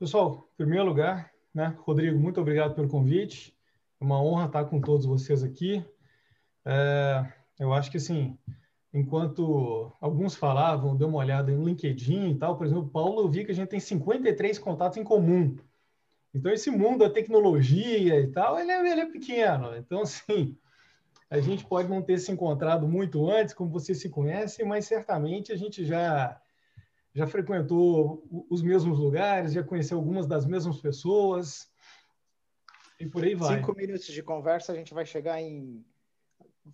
Pessoal, em primeiro lugar, né, Rodrigo, muito obrigado pelo convite. É uma honra estar com todos vocês aqui. É, eu acho que, assim, enquanto alguns falavam, deu uma olhada no LinkedIn e tal, por exemplo, Paulo, eu vi que a gente tem 53 contatos em comum. Então, esse mundo da tecnologia e tal, ele é, ele é pequeno. Então, assim, a gente pode não ter se encontrado muito antes, como vocês se conhecem, mas certamente a gente já já frequentou os mesmos lugares, já conheceu algumas das mesmas pessoas e por aí vai. Cinco minutos de conversa, a gente vai chegar em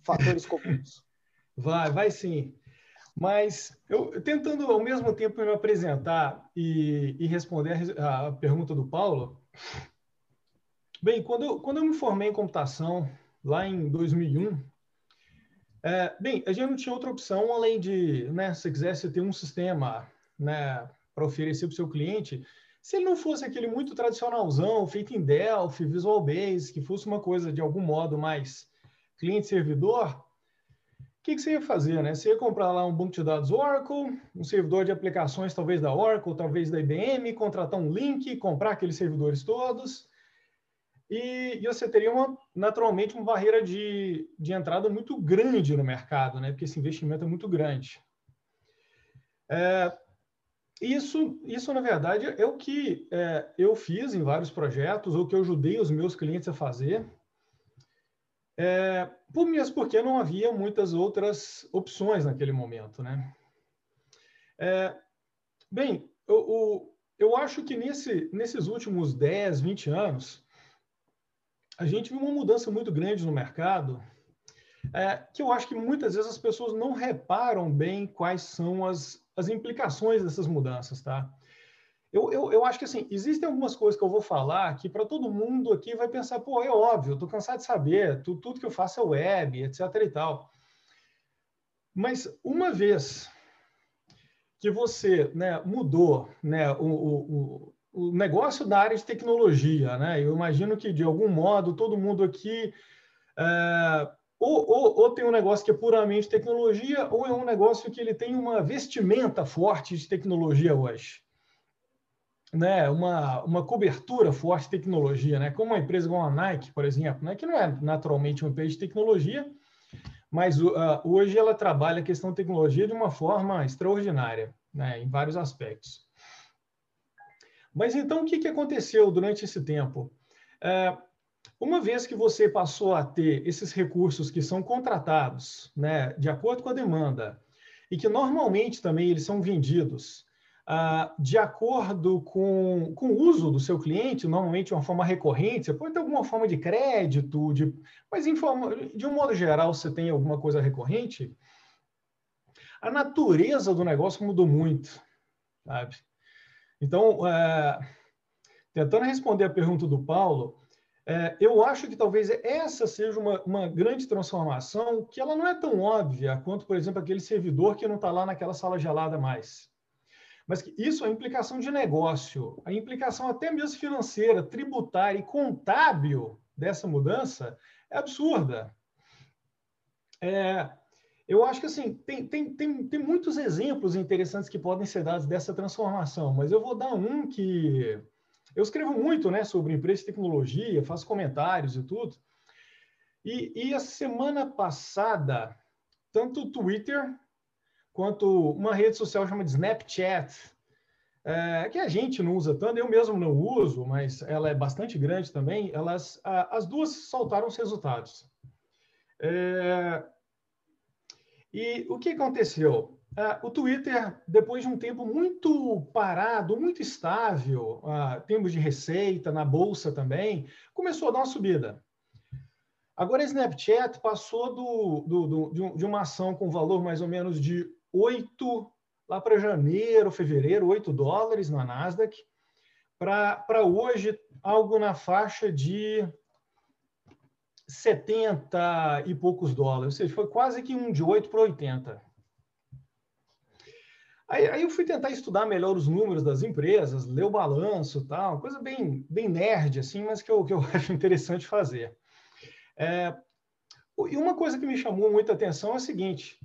fatores comuns. Vai, vai sim. Mas eu tentando ao mesmo tempo me apresentar e, e responder a, a, pergunta do Paulo. Bem, quando eu, quando eu me formei em computação, lá em 2001, é, bem, a gente não tinha outra opção além de, né, se quisesse ter um sistema né, para oferecer para o seu cliente, se ele não fosse aquele muito tradicionalzão, feito em Delphi, Visual Basic, que fosse uma coisa de algum modo mais cliente-servidor, o que, que, você ia fazer? Né? Você ia comprar lá um banco de dados Oracle, um servidor de aplicações talvez da Oracle, talvez da IBM, contratar um link, comprar aqueles servidores todos, e, e você teria uma, naturalmente uma barreira de, de entrada muito grande no mercado, né? porque esse investimento é muito grande. É, isso, isso, na verdade, é o que é, eu fiz em vários projetos, ou que eu ajudei os meus clientes a fazer, é, por mesmo porque não havia muitas outras opções naquele momento. Né? É, bem, eu, eu acho que nesse, nesses últimos 10, 20 anos, a gente viu uma mudança muito grande no mercado, é, que eu acho que muitas vezes as pessoas não reparam bem quais são as as implicações dessas mudanças, tá? Eu, eu, eu acho que, assim, existem algumas coisas que eu vou falar que para todo mundo aqui vai pensar, pô, é óbvio, eu tô cansado de saber, tu, tudo que eu faço é web, etc e tal. Mas uma vez que você né, mudou né, o, o, o negócio da área de tecnologia, né? Eu imagino que, de algum modo, todo mundo aqui é, ou, ou, ou, tem um negócio que é puramente tecnologia, ou é um negócio que ele tem uma vestimenta forte de tecnologia hoje. Né? Uma, uma cobertura forte de tecnologia, né? como uma empresa como a Nike, por exemplo, né? que não é naturalmente uma empresa de tecnologia, mas uh, hoje ela trabalha a questão de tecnologia de uma forma extraordinária, né? em vários aspectos. Mas então, o que, que aconteceu durante esse tempo? Uh, uma vez que você passou a ter esses recursos que são contratados, né, de acordo com a demanda, e que normalmente também eles são vendidos ah, de acordo com, com o uso do seu cliente, normalmente de uma forma recorrente, você pode ter alguma forma de crédito, de, mas de um modo geral você tem alguma coisa recorrente, a natureza do negócio mudou muito, sabe? Então, é, tentando responder a pergunta do Paulo, é, eu acho que talvez essa seja uma, uma, grande transformação que ela não é tão óbvia quanto, por exemplo, aquele servidor que não está lá naquela sala gelada mais. Mas que isso é implicação de negócio, a implicação até mesmo financeira, tributária e contábil dessa mudança é absurda. É, eu acho que assim tem, tem, tem, tem muitos exemplos interessantes que podem ser dados dessa transformação, mas eu vou dar um que eu escrevo muito né, sobre empresa de tecnologia, faço comentários e tudo. E, e a semana passada, tanto o Twitter quanto uma rede social chamada Snapchat, é, que a gente não usa tanto, eu mesmo não uso, mas ela é bastante grande também, elas, a, as duas soltaram os resultados. É, e o que aconteceu? Uh, o Twitter, depois de um tempo muito parado, muito estável, uh, termos de receita, na bolsa também, começou a dar uma subida. Agora, a Snapchat passou do, do, do de, um, de, uma ação com valor mais ou menos de 8, lá para janeiro, fevereiro, 8 dólares na Nasdaq, para hoje algo na faixa de 70 e poucos dólares, ou seja, foi quase que um de 8 para 80. Aí, aí, eu fui tentar estudar melhor os números das empresas, ler o balanço tal, coisa bem, bem nerd, assim, mas que eu, que eu acho interessante fazer. É, e uma coisa que me chamou muita atenção é a seguinte: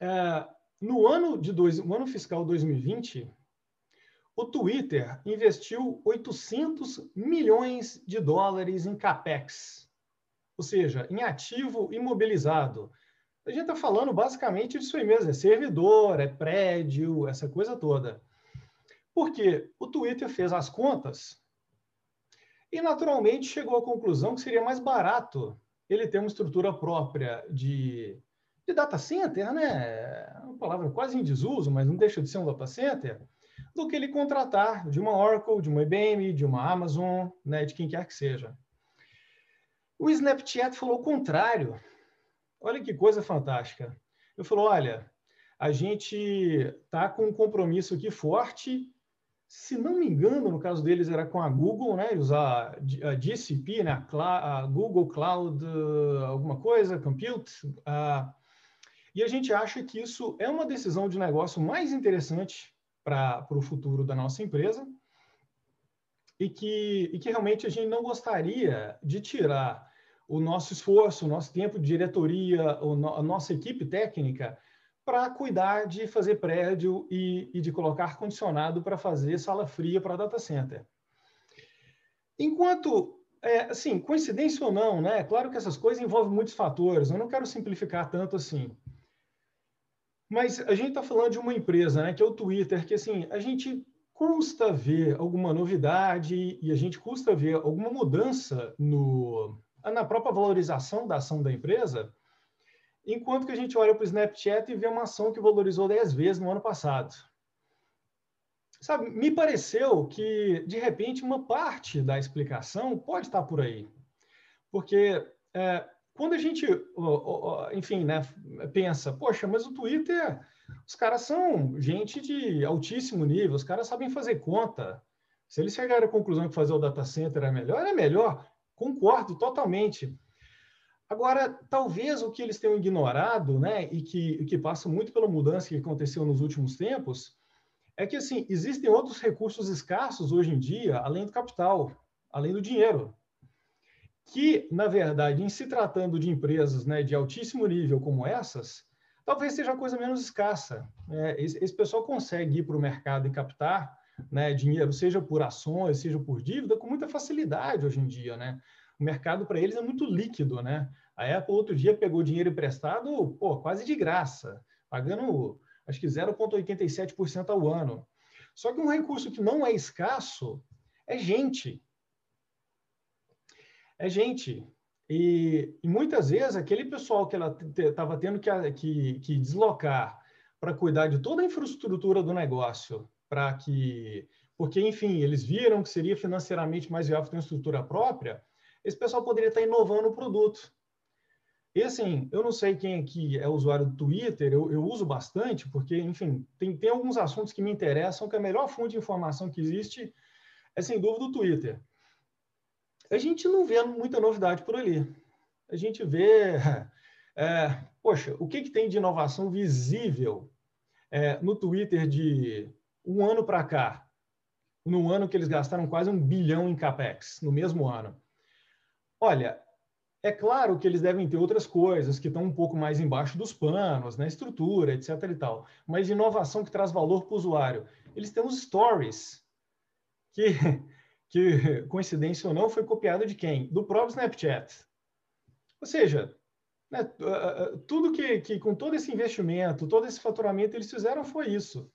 é, no ano de dois, no ano fiscal 2020, o Twitter investiu 800 milhões de dólares em capex, ou seja, em ativo imobilizado. A gente está falando basicamente disso aí mesmo, é servidor, é prédio, essa coisa toda. Porque o Twitter fez as contas e, naturalmente, chegou à conclusão que seria mais barato ele ter uma estrutura própria de, de data center, né? Uma palavra quase em desuso, mas não deixa de ser um data center, do que ele contratar de uma Oracle, de uma IBM, de uma Amazon, né? de quem quer que seja. O Snapchat falou o contrário. Olha que coisa fantástica. Ele falou: olha, a gente está com um compromisso aqui forte. Se não me engano, no caso deles era com a Google, né? Usar a GCP, né? a, Google Cloud, alguma coisa, Compute. Uh, e a gente acha que isso é uma decisão de negócio mais interessante para o futuro da nossa empresa e que, e que realmente a gente não gostaria de tirar o nosso esforço, o nosso tempo de diretoria, a nossa equipe técnica para cuidar de fazer prédio e, e de colocar ar-condicionado para fazer sala fria para data center. Enquanto, é, assim, coincidência ou não, né? Claro que essas coisas envolvem muitos fatores, eu não quero simplificar tanto assim. Mas a gente está falando de uma empresa, né, que é o Twitter, que assim, a gente custa ver alguma novidade e a gente custa ver alguma mudança no, na própria valorização da ação da empresa, enquanto que a gente olha para o Snapchat e vê uma ação que valorizou 10 vezes no ano passado. Sabe, me pareceu que, de repente, uma parte da explicação pode estar por aí. Porque é, quando a gente, enfim, né, pensa, poxa, mas o Twitter, os caras são gente de altíssimo nível, os caras sabem fazer conta. Se eles chegarem à conclusão que fazer o data center é melhor, é melhor. Concordo totalmente. Agora, talvez o que eles tenham ignorado, né, e que, que passa muito pela mudança que aconteceu nos últimos tempos, é que, assim, existem outros recursos escassos hoje em dia, além do capital, além do dinheiro, que, na verdade, em se tratando de empresas né, de altíssimo nível como essas, talvez seja a coisa menos escassa. Né? Esse, esse pessoal consegue ir para o mercado e captar né, dinheiro, seja por ações, seja por dívida, com muita facilidade hoje em dia, né? O mercado para eles é muito líquido, né? A Apple outro dia pegou dinheiro emprestado, pô, quase de graça, pagando acho que 0,87% ao ano. Só que um recurso que não é escasso é gente. É gente. E, e muitas vezes aquele pessoal que ela estava tendo que, que, que deslocar para cuidar de toda a infraestrutura do negócio para que. Porque, enfim, eles viram que seria financeiramente mais viável ter uma estrutura própria, esse pessoal poderia estar inovando o produto. E assim, eu não sei quem aqui é usuário do Twitter, eu, eu uso bastante, porque, enfim, tem, tem alguns assuntos que me interessam, que a melhor fonte de informação que existe é, sem dúvida, o Twitter. A gente não vê muita novidade por ali. A gente vê, é, poxa, o que, que tem de inovação visível é, no Twitter de um ano para cá, no ano que eles gastaram quase um bilhão em capex, no mesmo ano. Olha, é claro que eles devem ter outras coisas que estão um pouco mais embaixo dos panos, na né, estrutura, etc. e tal, mas inovação que traz valor para o usuário. Eles têm os stories, que, que, coincidência ou não, foi copiado de quem? Do próprio Snapchat. Ou seja, né, tudo que, que, com todo esse investimento, todo esse faturamento eles fizeram foi isso.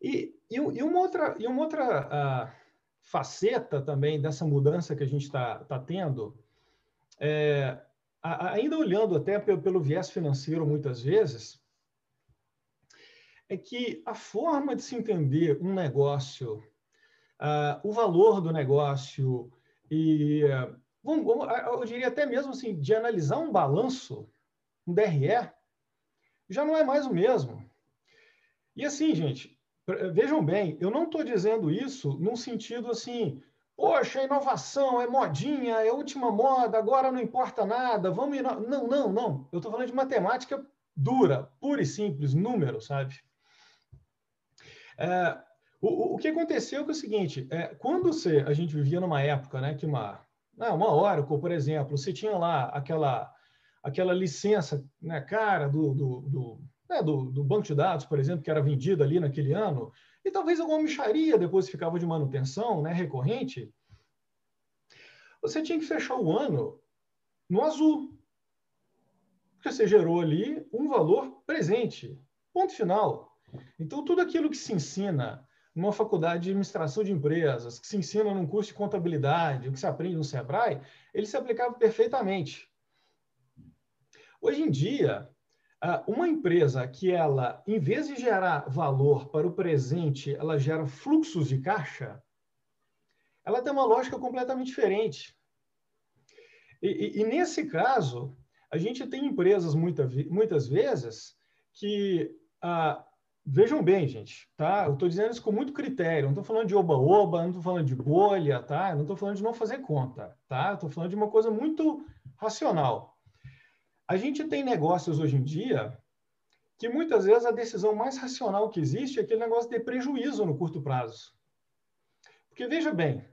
E, e, e uma outra, e uma outra uh, faceta também dessa mudança que a gente está tá tendo, é, a, ainda olhando até pelo, pelo viés financeiro muitas vezes, é que a forma de se entender um negócio, uh, o valor do negócio e, uh, eu diria até mesmo assim, de analisar um balanço, um DRE, já não é mais o mesmo. E assim, gente, Vejam bem, eu não estou dizendo isso num sentido assim, poxa, inovação é modinha, é última moda, agora não importa nada, vamos. Não, não, não. Eu estou falando de matemática dura, pura e simples, número, sabe? É, o, o que aconteceu é, é o seguinte: é, quando você, a gente vivia numa época, né, que uma, ah, uma Oracle, por exemplo, você tinha lá aquela, aquela licença, né, cara, do, do, do né, do, do, banco de dados, por exemplo, que era vendido ali naquele ano, e talvez alguma micharia depois ficava de manutenção né, recorrente, você tinha que fechar o ano no azul. Porque você gerou ali um valor presente. Ponto final. Então, tudo aquilo que se ensina numa faculdade de administração de empresas, que se ensina num curso de contabilidade, o que se aprende no Sebrae, ele se aplicava perfeitamente. Hoje em dia, uma empresa que ela, em vez de gerar valor para o presente, ela gera fluxos de caixa, ela tem uma lógica completamente diferente. E, e, e nesse caso, a gente tem empresas muita, muitas vezes que ah, Vejam bem, gente, tá? Eu estou dizendo isso com muito critério. Não estou falando de oba-oba, não estou falando de bolha, tá? Não estou falando de não fazer conta, tá? Estou falando de uma coisa muito racional. A gente tem negócios hoje em dia que muitas vezes a decisão mais racional que existe é aquele negócio de prejuízo no curto prazo. Porque veja bem,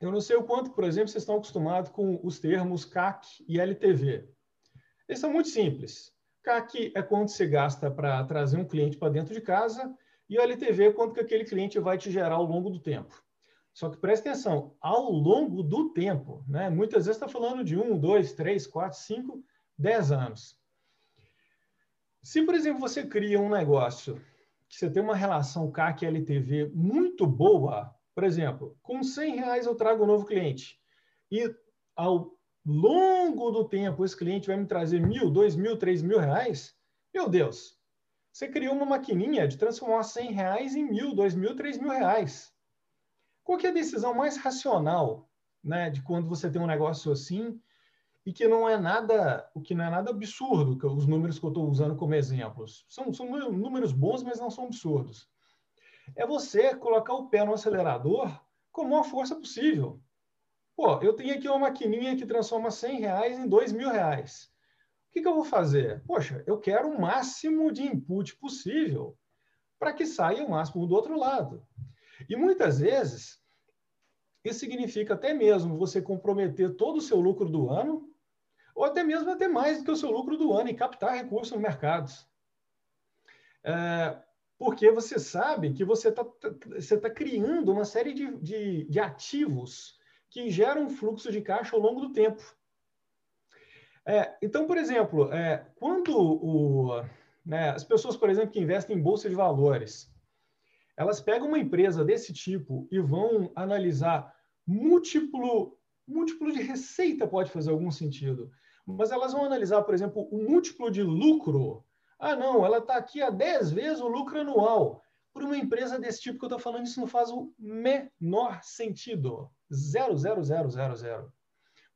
eu não sei o quanto, por exemplo, vocês estão acostumados com os termos CAC e LTV. Eles são muito simples. CAC é quanto você gasta para trazer um cliente para dentro de casa e o LTV é quanto que aquele cliente vai te gerar ao longo do tempo. Só que preste atenção, ao longo do tempo, né? Muitas vezes está falando de um, dois, três, quatro, cinco, dez anos. Se, por exemplo, você cria um negócio que você tem uma relação CAC-LTV muito boa, por exemplo, com 100 reais eu trago um novo cliente e ao longo do tempo esse cliente vai me trazer mil, dois mil, três mil reais, meu Deus, você criou uma maquininha de transformar 100 reais em mil, dois mil, três mil reais. Qual é a decisão mais racional, né, de quando você tem um negócio assim e que não é nada, o que não é nada absurdo, que os números que eu estou usando como exemplos são, são números bons, mas não são absurdos. É você colocar o pé no acelerador com a maior força possível. Pô, eu tenho aqui uma maquininha que transforma 100 reais em 2 mil reais. O que, que eu vou fazer? Poxa, eu quero o máximo de input possível para que saia o máximo do outro lado. E muitas vezes, isso significa até mesmo você comprometer todo o seu lucro do ano, ou até mesmo até mais do que o seu lucro do ano e captar recursos no mercado. É, porque você sabe que você está você tá criando uma série de, de, de ativos que geram fluxo de caixa ao longo do tempo. É, então, por exemplo, é, quando o, né, as pessoas, por exemplo, que investem em bolsa de valores, elas pegam uma empresa desse tipo e vão analisar múltiplo, múltiplo de receita pode fazer algum sentido, mas elas vão analisar, por exemplo, o múltiplo de lucro. Ah, não, ela está aqui a 10 vezes o lucro anual. Por uma empresa desse tipo que eu estou falando, isso não faz o menor sentido. Zero, zero, zero, zero, zero.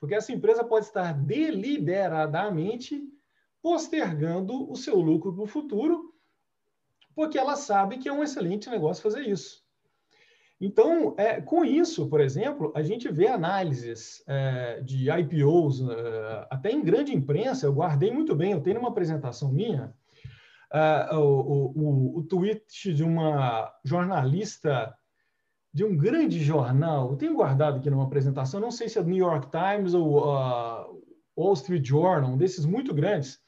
Porque essa empresa pode estar deliberadamente postergando o seu lucro para o futuro, porque ela sabe que é um excelente negócio fazer isso. Então, é, com isso, por exemplo, a gente vê análises é, de IPOs, é, até em grande imprensa, eu guardei muito bem, eu tenho uma apresentação minha, é, o, o, o tweet de uma jornalista de um grande jornal, eu tenho guardado aqui numa apresentação, não sei se é do New York Times ou uh, Wall Street Journal, um desses muito grandes,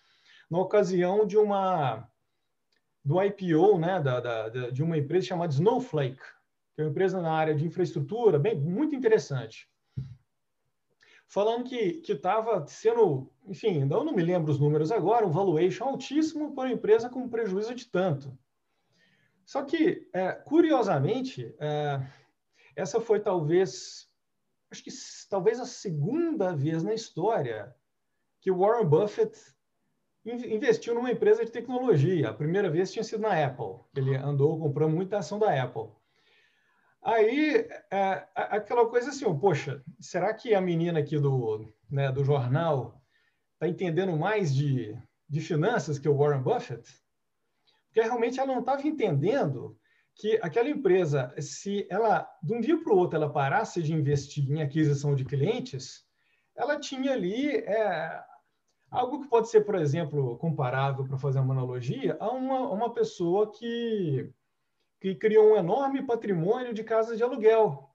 na ocasião de uma do IPO, né, da, da, de uma empresa chamada Snowflake, que é uma empresa na área de infraestrutura, bem muito interessante. Falando que estava sendo, enfim, eu não me lembro os números agora, um valuation altíssimo para uma empresa com prejuízo de tanto. Só que, é, curiosamente, é, essa foi talvez, acho que talvez a segunda vez na história que Warren Buffett investiu numa empresa de tecnologia. A primeira vez tinha sido na Apple. Ele andou comprando muita ação da Apple. Aí, é, aquela coisa assim, poxa, será que a menina aqui do, né, do jornal está entendendo mais de, de finanças que o Warren Buffett? porque realmente ela não estava entendendo que aquela empresa, se ela, de um dia para o outro, ela parasse de investir em aquisição de clientes, ela tinha ali é, algo que pode ser, por exemplo, comparável, para fazer uma analogia, a uma, uma pessoa que, que criou um enorme patrimônio de casas de aluguel.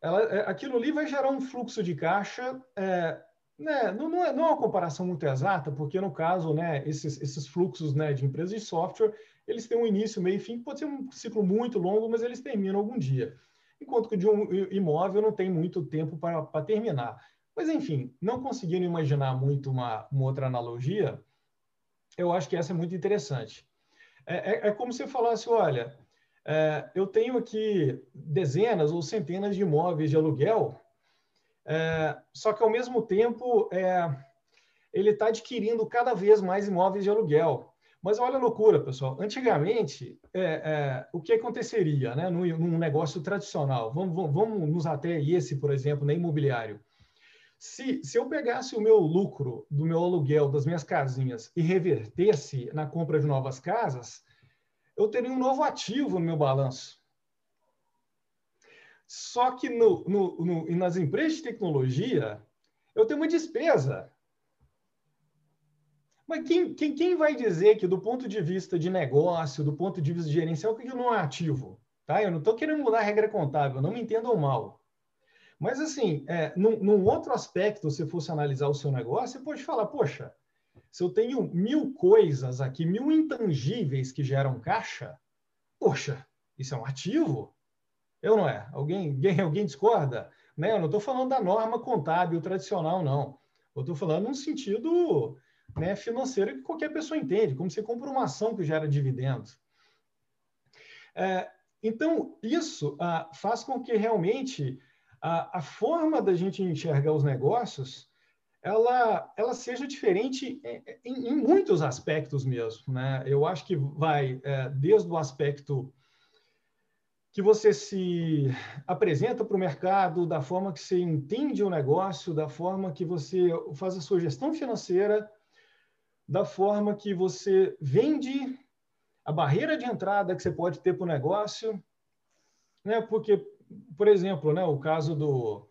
Ela, é, aquilo ali vai gerar um fluxo de caixa é, né, não, não, é, não é uma comparação muito exata, porque no caso, né, esses, esses fluxos né, de empresas de software, eles têm um início, meio e fim, pode ser um ciclo muito longo, mas eles terminam algum dia. Enquanto que de um imóvel não tem muito tempo para terminar. Mas, enfim, não conseguindo imaginar muito uma, uma outra analogia, eu acho que essa é muito interessante. É, é, é como se falasse, olha, é, eu tenho aqui dezenas ou centenas de imóveis de aluguel, é, só que ao mesmo tempo é, ele está adquirindo cada vez mais imóveis de aluguel. Mas olha a loucura, pessoal. Antigamente, é, o que aconteceria né, num, num negócio tradicional? Vamos, vamos, vamos nos até esse, por exemplo, na imobiliário. Se, se eu pegasse o meu lucro do meu aluguel das minhas casinhas e revertesse na compra de novas casas, eu teria um novo ativo no meu balanço. Só que no, no, no, nas empresas de tecnologia, eu tenho uma despesa. Mas quem, quem, quem vai dizer que, do ponto de vista de negócio, do ponto de vista gerencial, que não é ativo? Tá? Eu não estou querendo mudar a regra contábil, não me entendam mal. Mas, assim, é, num, num, outro aspecto, se fosse analisar o seu negócio, você pode falar, poxa, se eu tenho mil coisas aqui, mil intangíveis que geram caixa, poxa, isso é um ativo? Eu não é? Alguém, alguém, alguém discorda? Né? Eu não estou falando da norma contábil tradicional, não. Eu estou falando num sentido né, financeiro que qualquer pessoa entende, como você compra uma ação que gera dividendos. É, então, isso ah, faz com que realmente a, a forma da gente enxergar os negócios ela, ela seja diferente em, em, muitos aspectos mesmo. Né? Eu acho que vai é, desde o aspecto que você se apresenta para o mercado, da forma que você entende o negócio, da forma que você faz a sua gestão financeira, da forma que você vende, a barreira de entrada que você pode ter para o negócio, né? Porque por exemplo, né, o caso do,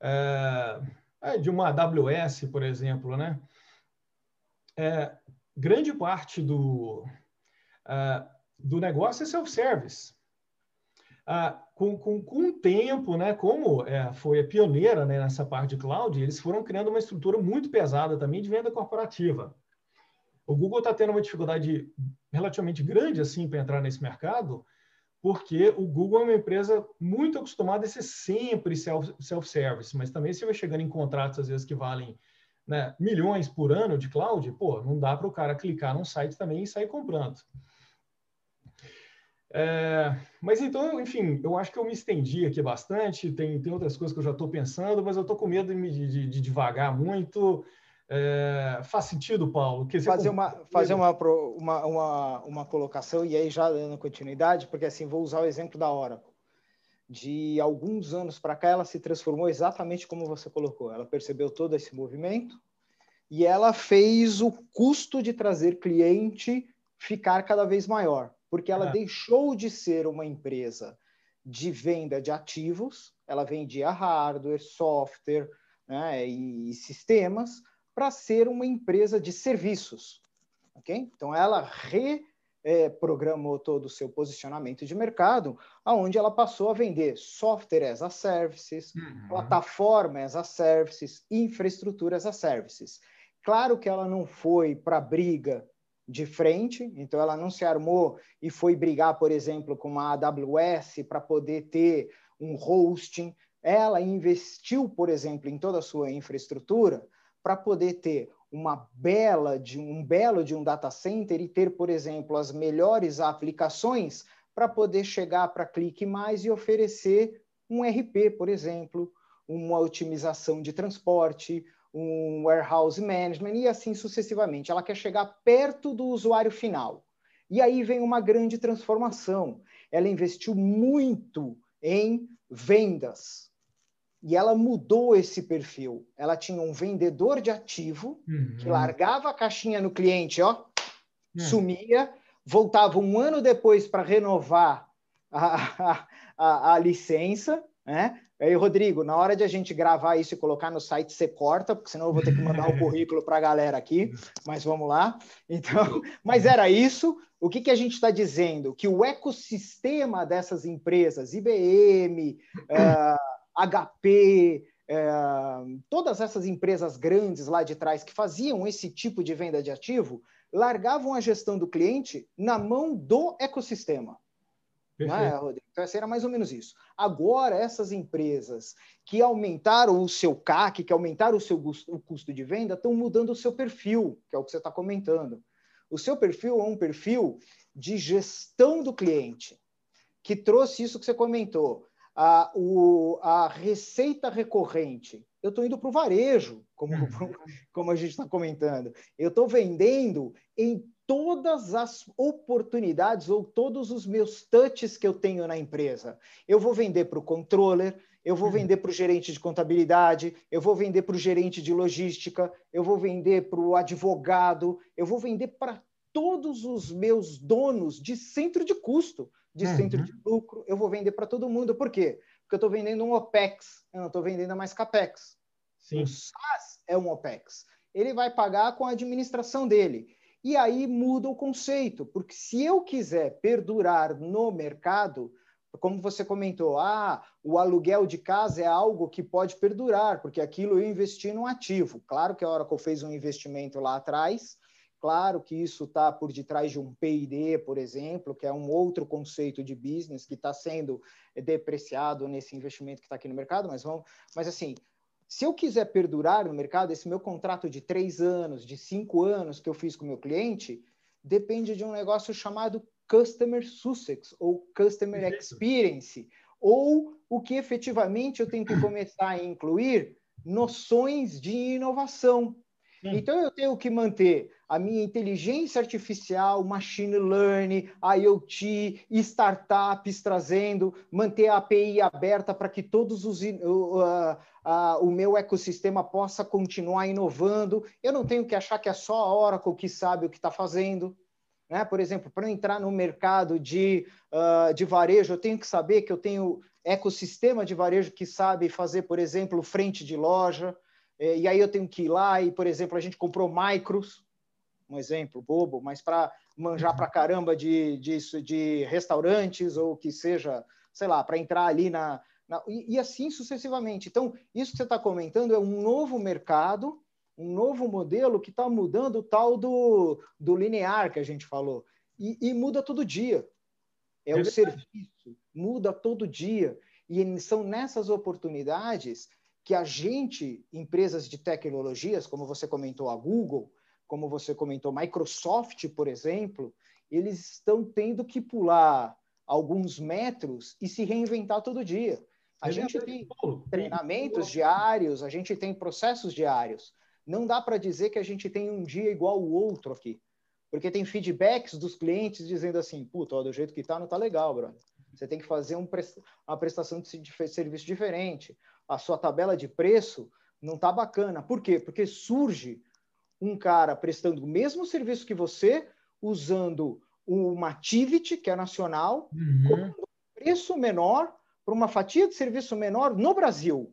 é, é de uma AWS, por exemplo, né? É, grande parte do, uh, do negócio é self-service. Uh, com, com, com o tempo, né, como é, foi a pioneira né, nessa parte de cloud, eles foram criando uma estrutura muito pesada também de venda corporativa. O Google está tendo uma dificuldade relativamente grande assim para entrar nesse mercado, porque o Google é uma empresa muito acostumada a ser sempre self-service, mas também se vai chegando em contratos, às vezes, que valem né, milhões por ano de cloud, pô, não dá para o cara clicar num site também e sair comprando. É, mas então, enfim, eu acho que eu me estendi aqui bastante, tem, tem outras coisas que eu já estou pensando, mas eu estou com medo de, de, de devagar muito. É, faz sentido, Paulo? Que fazer uma, fazer uma, uma, uma, uma colocação, e aí já dando continuidade, porque assim, vou usar o exemplo da Oracle. De alguns anos para cá, ela se transformou exatamente como você colocou. Ela percebeu todo esse movimento e ela fez o custo de trazer cliente ficar cada vez maior, porque ela é. deixou de ser uma empresa de venda de ativos, ela vendia hardware, software né, e sistemas, para ser uma empresa de serviços. Okay? Então, ela reprogramou todo o seu posicionamento de mercado, aonde ela passou a vender software as a services, uhum. plataforma as a services, infraestrutura as a services. Claro que ela não foi para briga de frente, então ela não se armou e foi brigar, por exemplo, com a AWS para poder ter um hosting. Ela investiu, por exemplo, em toda a sua infraestrutura, para poder ter uma bela de um belo de um data center e ter, por exemplo, as melhores aplicações para poder chegar para Clique Mais e oferecer um RP, por exemplo, uma otimização de transporte, um warehouse management e assim sucessivamente. Ela quer chegar perto do usuário final. E aí vem uma grande transformação. Ela investiu muito em vendas, e ela mudou esse perfil. Ela tinha um vendedor de ativo uhum. que largava a caixinha no cliente, ó, uhum. sumia, voltava um ano depois para renovar a, a, a, licença, né? Aí, Rodrigo, na hora de a gente gravar isso e colocar no site, você corta, porque senão eu vou ter que mandar o currículo para a galera aqui. Mas vamos lá. Então, mas era isso. O que, que a gente está dizendo? Que o ecossistema dessas empresas, IBM, uh, HP, é, todas essas empresas grandes lá de trás que faziam esse tipo de venda de ativo, largavam a gestão do cliente na mão do ecossistema. É, Rodrigo? Então, era mais ou menos isso. Agora, essas empresas que aumentaram o seu CAC, que aumentaram o seu o custo de venda, estão mudando o seu perfil, que é o que você está comentando. O seu perfil é um perfil de gestão do cliente, que trouxe isso que você comentou, a, o, a receita recorrente. Eu estou indo para o varejo, como, como a gente está comentando. Eu estou vendendo em todas as oportunidades ou todos os meus touches que eu tenho na empresa. Eu vou vender para o controller, eu vou vender para o gerente de contabilidade, eu vou vender para o gerente de logística, eu vou vender para o advogado, eu vou vender para todos os meus donos de centro de custo, de uhum. centro de lucro, eu vou vender para todo mundo. Por quê? Porque eu estou vendendo um OPEX, eu não estou vendendo mais CAPEX. Sim. O SaaS é um OPEX. Ele vai pagar com a administração dele. E aí muda o conceito, porque se eu quiser perdurar no mercado, como você comentou, ah, o aluguel de casa é algo que pode perdurar, porque aquilo eu investi num ativo. Claro que a Oracle fez um investimento lá atrás, claro que isso está por detrás de um P&D, por exemplo, que é um outro conceito de business que está sendo depreciado nesse investimento que está aqui no mercado, mas vamos, mas assim, se eu quiser perdurar no mercado, esse meu contrato de três anos, de cinco anos que eu fiz com o meu cliente, depende de um negócio chamado Customer Success ou Customer Experience, ou o que efetivamente eu tenho que começar a incluir noções de inovação. Então eu tenho que manter a minha inteligência artificial, machine learning, IoT, startups trazendo, manter a API aberta para que todos os uh, uh, o meu ecossistema possa continuar inovando. Eu não tenho que achar que é só a Oracle que sabe o que está fazendo. Né? Por exemplo, para entrar no mercado de, uh, de varejo, eu tenho que saber que eu tenho ecossistema de varejo que sabe fazer, por exemplo, frente de loja. Eh, e aí eu tenho que ir lá e, por exemplo, a gente comprou micros, um exemplo bobo, mas para manjar para caramba de, de, de restaurantes ou que seja, sei lá, para entrar ali na, na e, e, assim sucessivamente. Então, isso que você está comentando é um novo mercado, um novo modelo que está mudando o tal do, do linear que a gente falou. E, e muda todo dia. É, é o serviço, muda todo dia. E são nessas oportunidades que a gente, empresas de tecnologias, como você comentou, a Google, como você comentou, Microsoft, por exemplo, eles estão tendo que pular alguns metros e se reinventar todo dia. A gente tem treinamentos diários, a gente tem processos diários. Não dá para dizer que a gente tem um dia igual o outro aqui. Porque tem feedbacks dos clientes dizendo assim, puta, ó, do jeito que tá, não tá legal, brother. Você tem que fazer um, uma prestação de serviço diferente. A sua tabela de preço não tá bacana. Por quê? Porque surge um cara prestando o mesmo serviço que você, usando uma Activity, que é nacional, uhum. com um preço menor, para uma fatia de serviço menor no Brasil.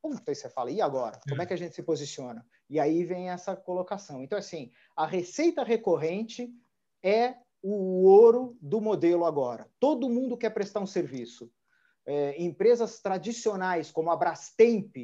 Puta, aí você fala, e agora? Como é que a gente se posiciona? E aí vem essa colocação. Então, assim, a receita recorrente é o ouro do modelo agora. Todo mundo quer prestar um serviço. É, empresas tradicionais como a Brastemp,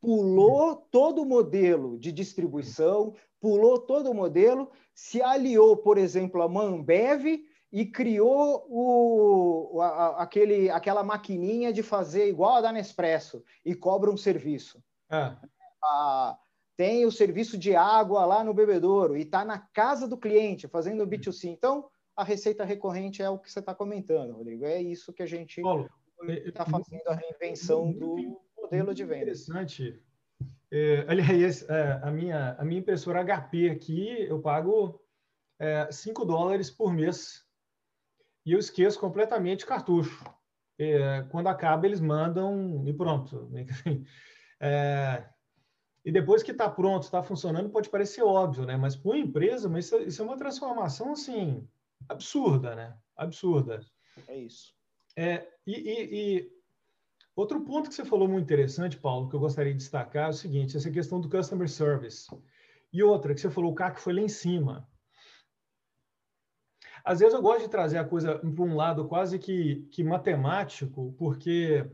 pulou todo o modelo de distribuição, pulou todo o modelo, se aliou, por exemplo, a Manbev e criou o, a, aquele, aquela maquininha de fazer igual a da Nespresso e cobra um serviço. Ah. Ah, tem o serviço de água lá no bebedouro e está na casa do cliente fazendo B2C. Então, a receita recorrente é o que você está comentando, Rodrigo. É isso que a gente está fazendo a reinvenção do modelo de venda. Interessante. É, aliás, é, a, minha, a minha impressora HP aqui, eu pago é, 5 dólares por mês. E eu esqueço completamente cartucho. É, quando acaba, eles mandam e pronto. É, e depois que está pronto, está funcionando, pode parecer óbvio, né? Mas para uma empresa, mas isso, isso, é uma transformação assim absurda, né? Absurda. É isso. É, e, e, e Outro ponto que você falou muito interessante, Paulo, que eu gostaria de destacar é o seguinte: essa questão do customer service. E outra, que você falou, o CAC foi lá em cima. Às vezes eu gosto de trazer a coisa para um lado quase que, que matemático, porque,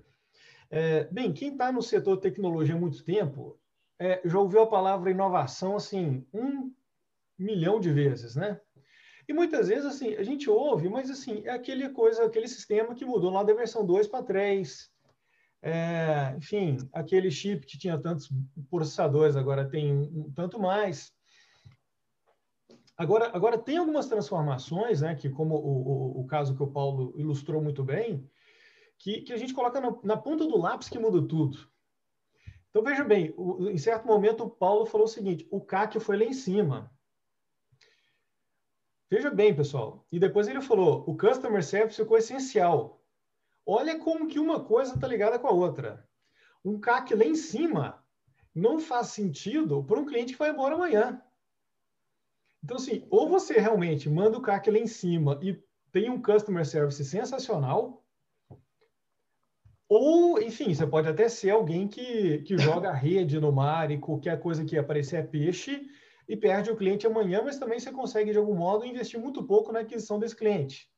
é, bem, quem está no setor de tecnologia há muito tempo é, já ouviu a palavra inovação assim, um milhão de vezes, né? E muitas vezes, assim, a gente ouve, mas, assim, é aquele coisa, aquele sistema que mudou lá da versão 2 para 3. É, enfim, aquele chip que tinha tantos processadores, agora tem um, tanto mais. Agora, agora tem algumas transformações, né, que como o, o, o caso que o Paulo ilustrou muito bem, que, que a gente coloca na, na ponta do lápis que muda tudo. Então, veja bem, o, em certo momento o Paulo falou o seguinte, o CAC foi lá em cima. Veja bem, pessoal. E depois ele falou, o Customer Service ficou essencial. Olha como que uma coisa está ligada com a outra. Um CAC lá em cima não faz sentido para um cliente que vai embora amanhã. Então, assim, ou você realmente manda o CAC lá em cima e tem um customer service sensacional, ou, enfim, você pode até ser alguém que, que joga rede no mar e qualquer coisa que aparecer é peixe e perde o cliente amanhã, mas também você consegue, de algum modo, investir muito pouco na aquisição desse cliente.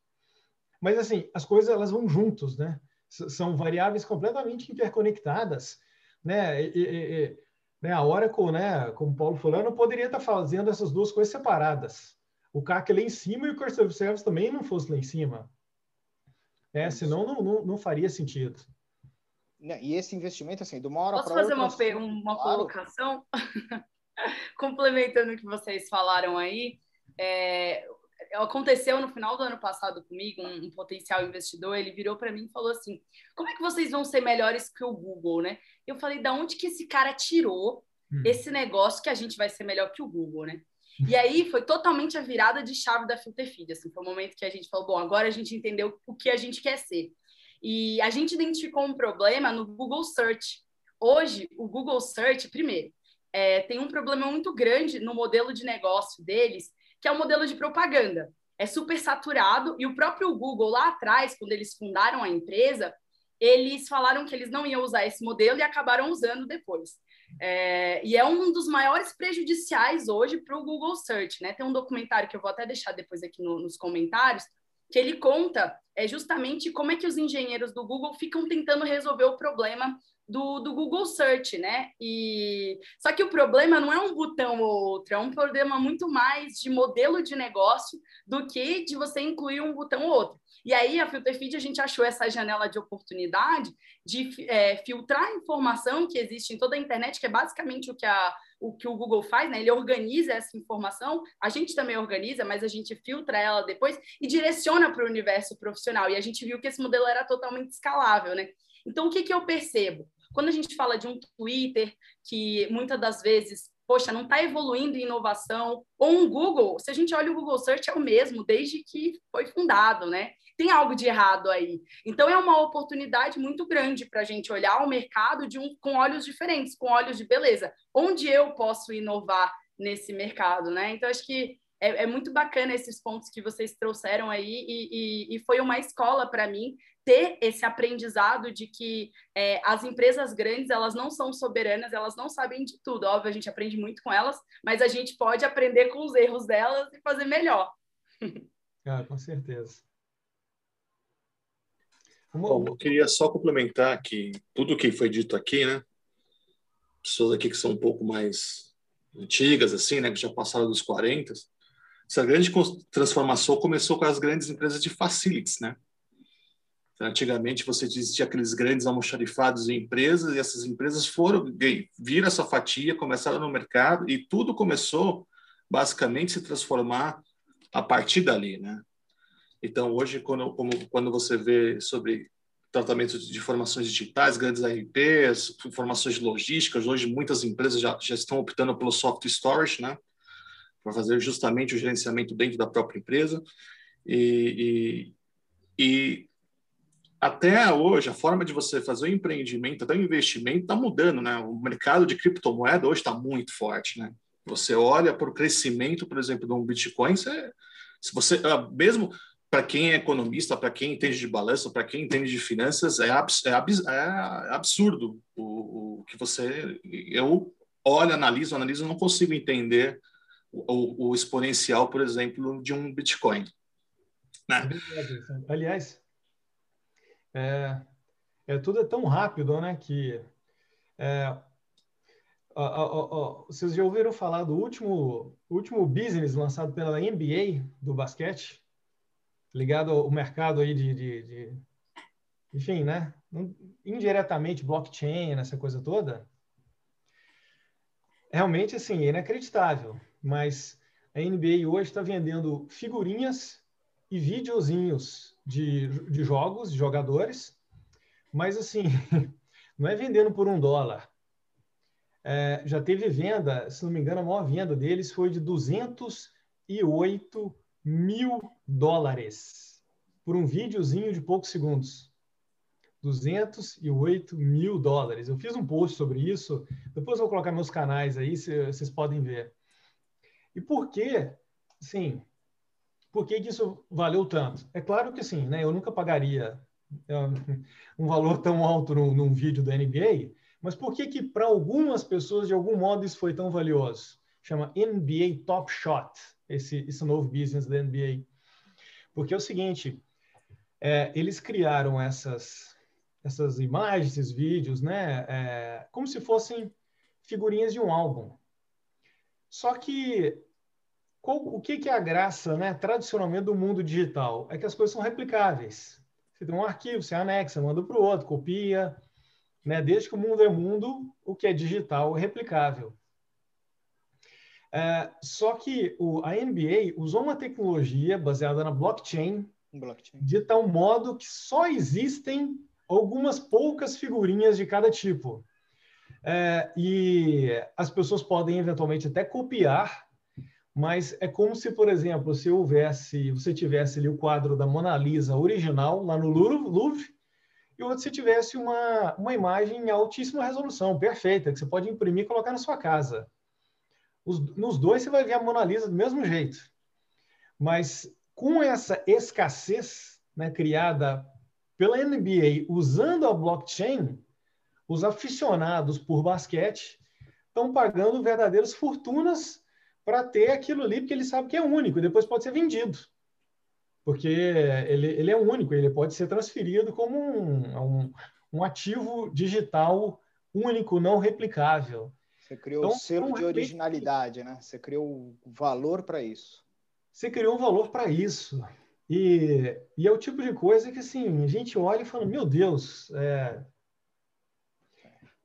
Mas, assim, as coisas elas vão juntos, né? são variáveis completamente interconectadas, né? E, e, e, né? A Oracle, né, como o Paulo falou, não poderia estar fazendo essas duas coisas separadas. O CAC lá em cima e o Customer Service também não fosse lá em cima. É, senão não, não, não faria sentido. Né, e esse investimento, assim, de uma hora para outra... Posso fazer uma, uma claro. Complementando o que vocês falaram aí, é, aconteceu no final do ano passado comigo, um, um potencial investidor, ele virou para mim e falou assim: "Como é que vocês vão ser melhores que o Google, né?" Eu falei: "Da onde que esse cara tirou hum. esse negócio que a gente vai ser melhor que o Google, né?" E aí foi totalmente a virada de chave da Filter Feed, assim, foi o momento que a gente falou: "Bom, agora a gente entendeu o que a gente quer ser." E a gente identificou um problema no Google Search. Hoje, o Google Search, primeiro, é, tem um problema muito grande no modelo de negócio deles, que é o modelo de propaganda. É super saturado e o próprio Google lá atrás, quando eles fundaram a empresa, eles falaram que eles não iam usar esse modelo e acabaram usando depois. É, e é um dos maiores prejudiciais hoje para o Google Search, né? Tem um documentário que eu vou até deixar depois aqui no, nos comentários, que ele conta é justamente como é que os engenheiros do Google ficam tentando resolver o problema do, do Google Search, né? E só que o problema não é um botão ou outro, é um problema muito mais de modelo de negócio do que de você incluir um botão ou outro. E aí a Filterfeed a gente achou essa janela de oportunidade de é, filtrar informação que existe em toda a internet, que é basicamente o que a o que o Google faz, né? Ele organiza essa informação, a gente também organiza, mas a gente filtra ela depois e direciona para o universo profissional. E a gente viu que esse modelo era totalmente escalável, né? Então, o que, que eu percebo? Quando a gente fala de um Twitter, que muitas das vezes, poxa, não está evoluindo em inovação, ou um Google, se a gente olha o Google Search, é o mesmo desde que foi fundado, né? Tem algo de errado aí. Então, é uma oportunidade muito grande para a gente olhar o mercado de um, com olhos diferentes, com olhos de beleza. Onde eu posso inovar nesse mercado, né? Então, acho que é, é, muito bacana esses pontos que vocês trouxeram aí e, e, e foi uma escola para mim ter esse aprendizado de que é, as empresas grandes elas não são soberanas, elas não sabem de tudo. Óbvio, a gente aprende muito com elas, mas a gente pode aprender com os erros delas e fazer melhor. Ah, com certeza. Bom, eu queria só complementar que tudo que foi dito aqui, né? Pessoas aqui que são um pouco mais antigas, assim, né? Que já passaram dos 40. Essa grande transformação começou com as grandes empresas de facilities, né? Antigamente você existia aqueles grandes almoxarifados em empresas e essas empresas foram viram essa fatia, começaram no mercado e tudo começou basicamente se transformar a partir dali, né? Então hoje quando como, quando você vê sobre tratamento de informações digitais, grandes RPs, informações de logística, hoje muitas empresas já, já estão optando pelo software storage, né? Para fazer justamente o gerenciamento dentro da própria empresa e, e, e até hoje, a forma de você fazer o empreendimento, até o investimento, está mudando, né? O mercado de criptomoeda hoje está muito forte, né? Você olha para o crescimento, por exemplo, de um Bitcoin, você, se você, ah, mesmo para quem é economista, para quem entende de balanço, para quem entende de finanças, é, abs, é, abs, é absurdo o, o, que você. Eu olho, analiso, analiso, não consigo entender o, o exponencial, por exemplo, de um Bitcoin. Né? Aliás, é, é tudo é tão rápido, né? Que é, vocês já ouviram falar do último, último business lançado pela NBA do basquete? Ligado ao mercado aí de, de, de enfim, né? Indiretamente blockchain, essa coisa toda. Realmente, assim, é inacreditável. Mas a NBA hoje está vendendo figurinhas e videozinhos de, de jogos, de jogadores, mas assim, não é vendendo por um dólar é, já teve venda, se não me engano, a maior venda deles foi de 208 mil dólares por um videozinho de poucos segundos. 208 mil dólares. Eu fiz um post sobre isso, depois eu vou colocar meus canais aí, vocês podem ver. E por que, sim, por que, que isso valeu tanto? É claro que sim, né? Eu nunca pagaria é, um valor tão alto num, num vídeo da NBA, mas por que que para algumas pessoas, de algum modo, isso foi tão valioso? Chama NBA Top Shot, esse, esse novo business da NBA. Porque é o seguinte, é, eles criaram essas, essas imagens, esses vídeos, né, é, como se fossem figurinhas de um álbum. Só que qual, o que, que é a graça, né, tradicionalmente, do mundo digital? É que as coisas são replicáveis. Você tem um arquivo, você anexa, manda para o outro, copia, né? Desde que o mundo é mundo, o que é digital é replicável. É, só que o, a NBA usou uma tecnologia baseada na blockchain, blockchain, de tal modo que só existem algumas poucas figurinhas de cada tipo. É, e as pessoas podem eventualmente até copiar, mas é como se, por exemplo, se houvesse, você tivesse ali o quadro da Mona Lisa original lá no Louvre, e outro se tivesse uma, uma imagem em altíssima resolução, perfeita, que você pode imprimir e colocar na sua casa. Os, nos dois você vai ver a Mona Lisa do mesmo jeito. Mas com essa escassez né, criada pela NBA usando a blockchain, os aficionados por basquete estão pagando verdadeiras fortunas para ter aquilo ali, porque eles sabem que é único e depois pode ser vendido porque ele, ele é único, ele pode ser transferido como um, um, um ativo digital único, não replicável. Você criou então, o selo de originalidade, né? Você criou o valor para isso. Você criou um valor para isso. E, e é o tipo de coisa que assim, a gente olha e fala, meu Deus, é,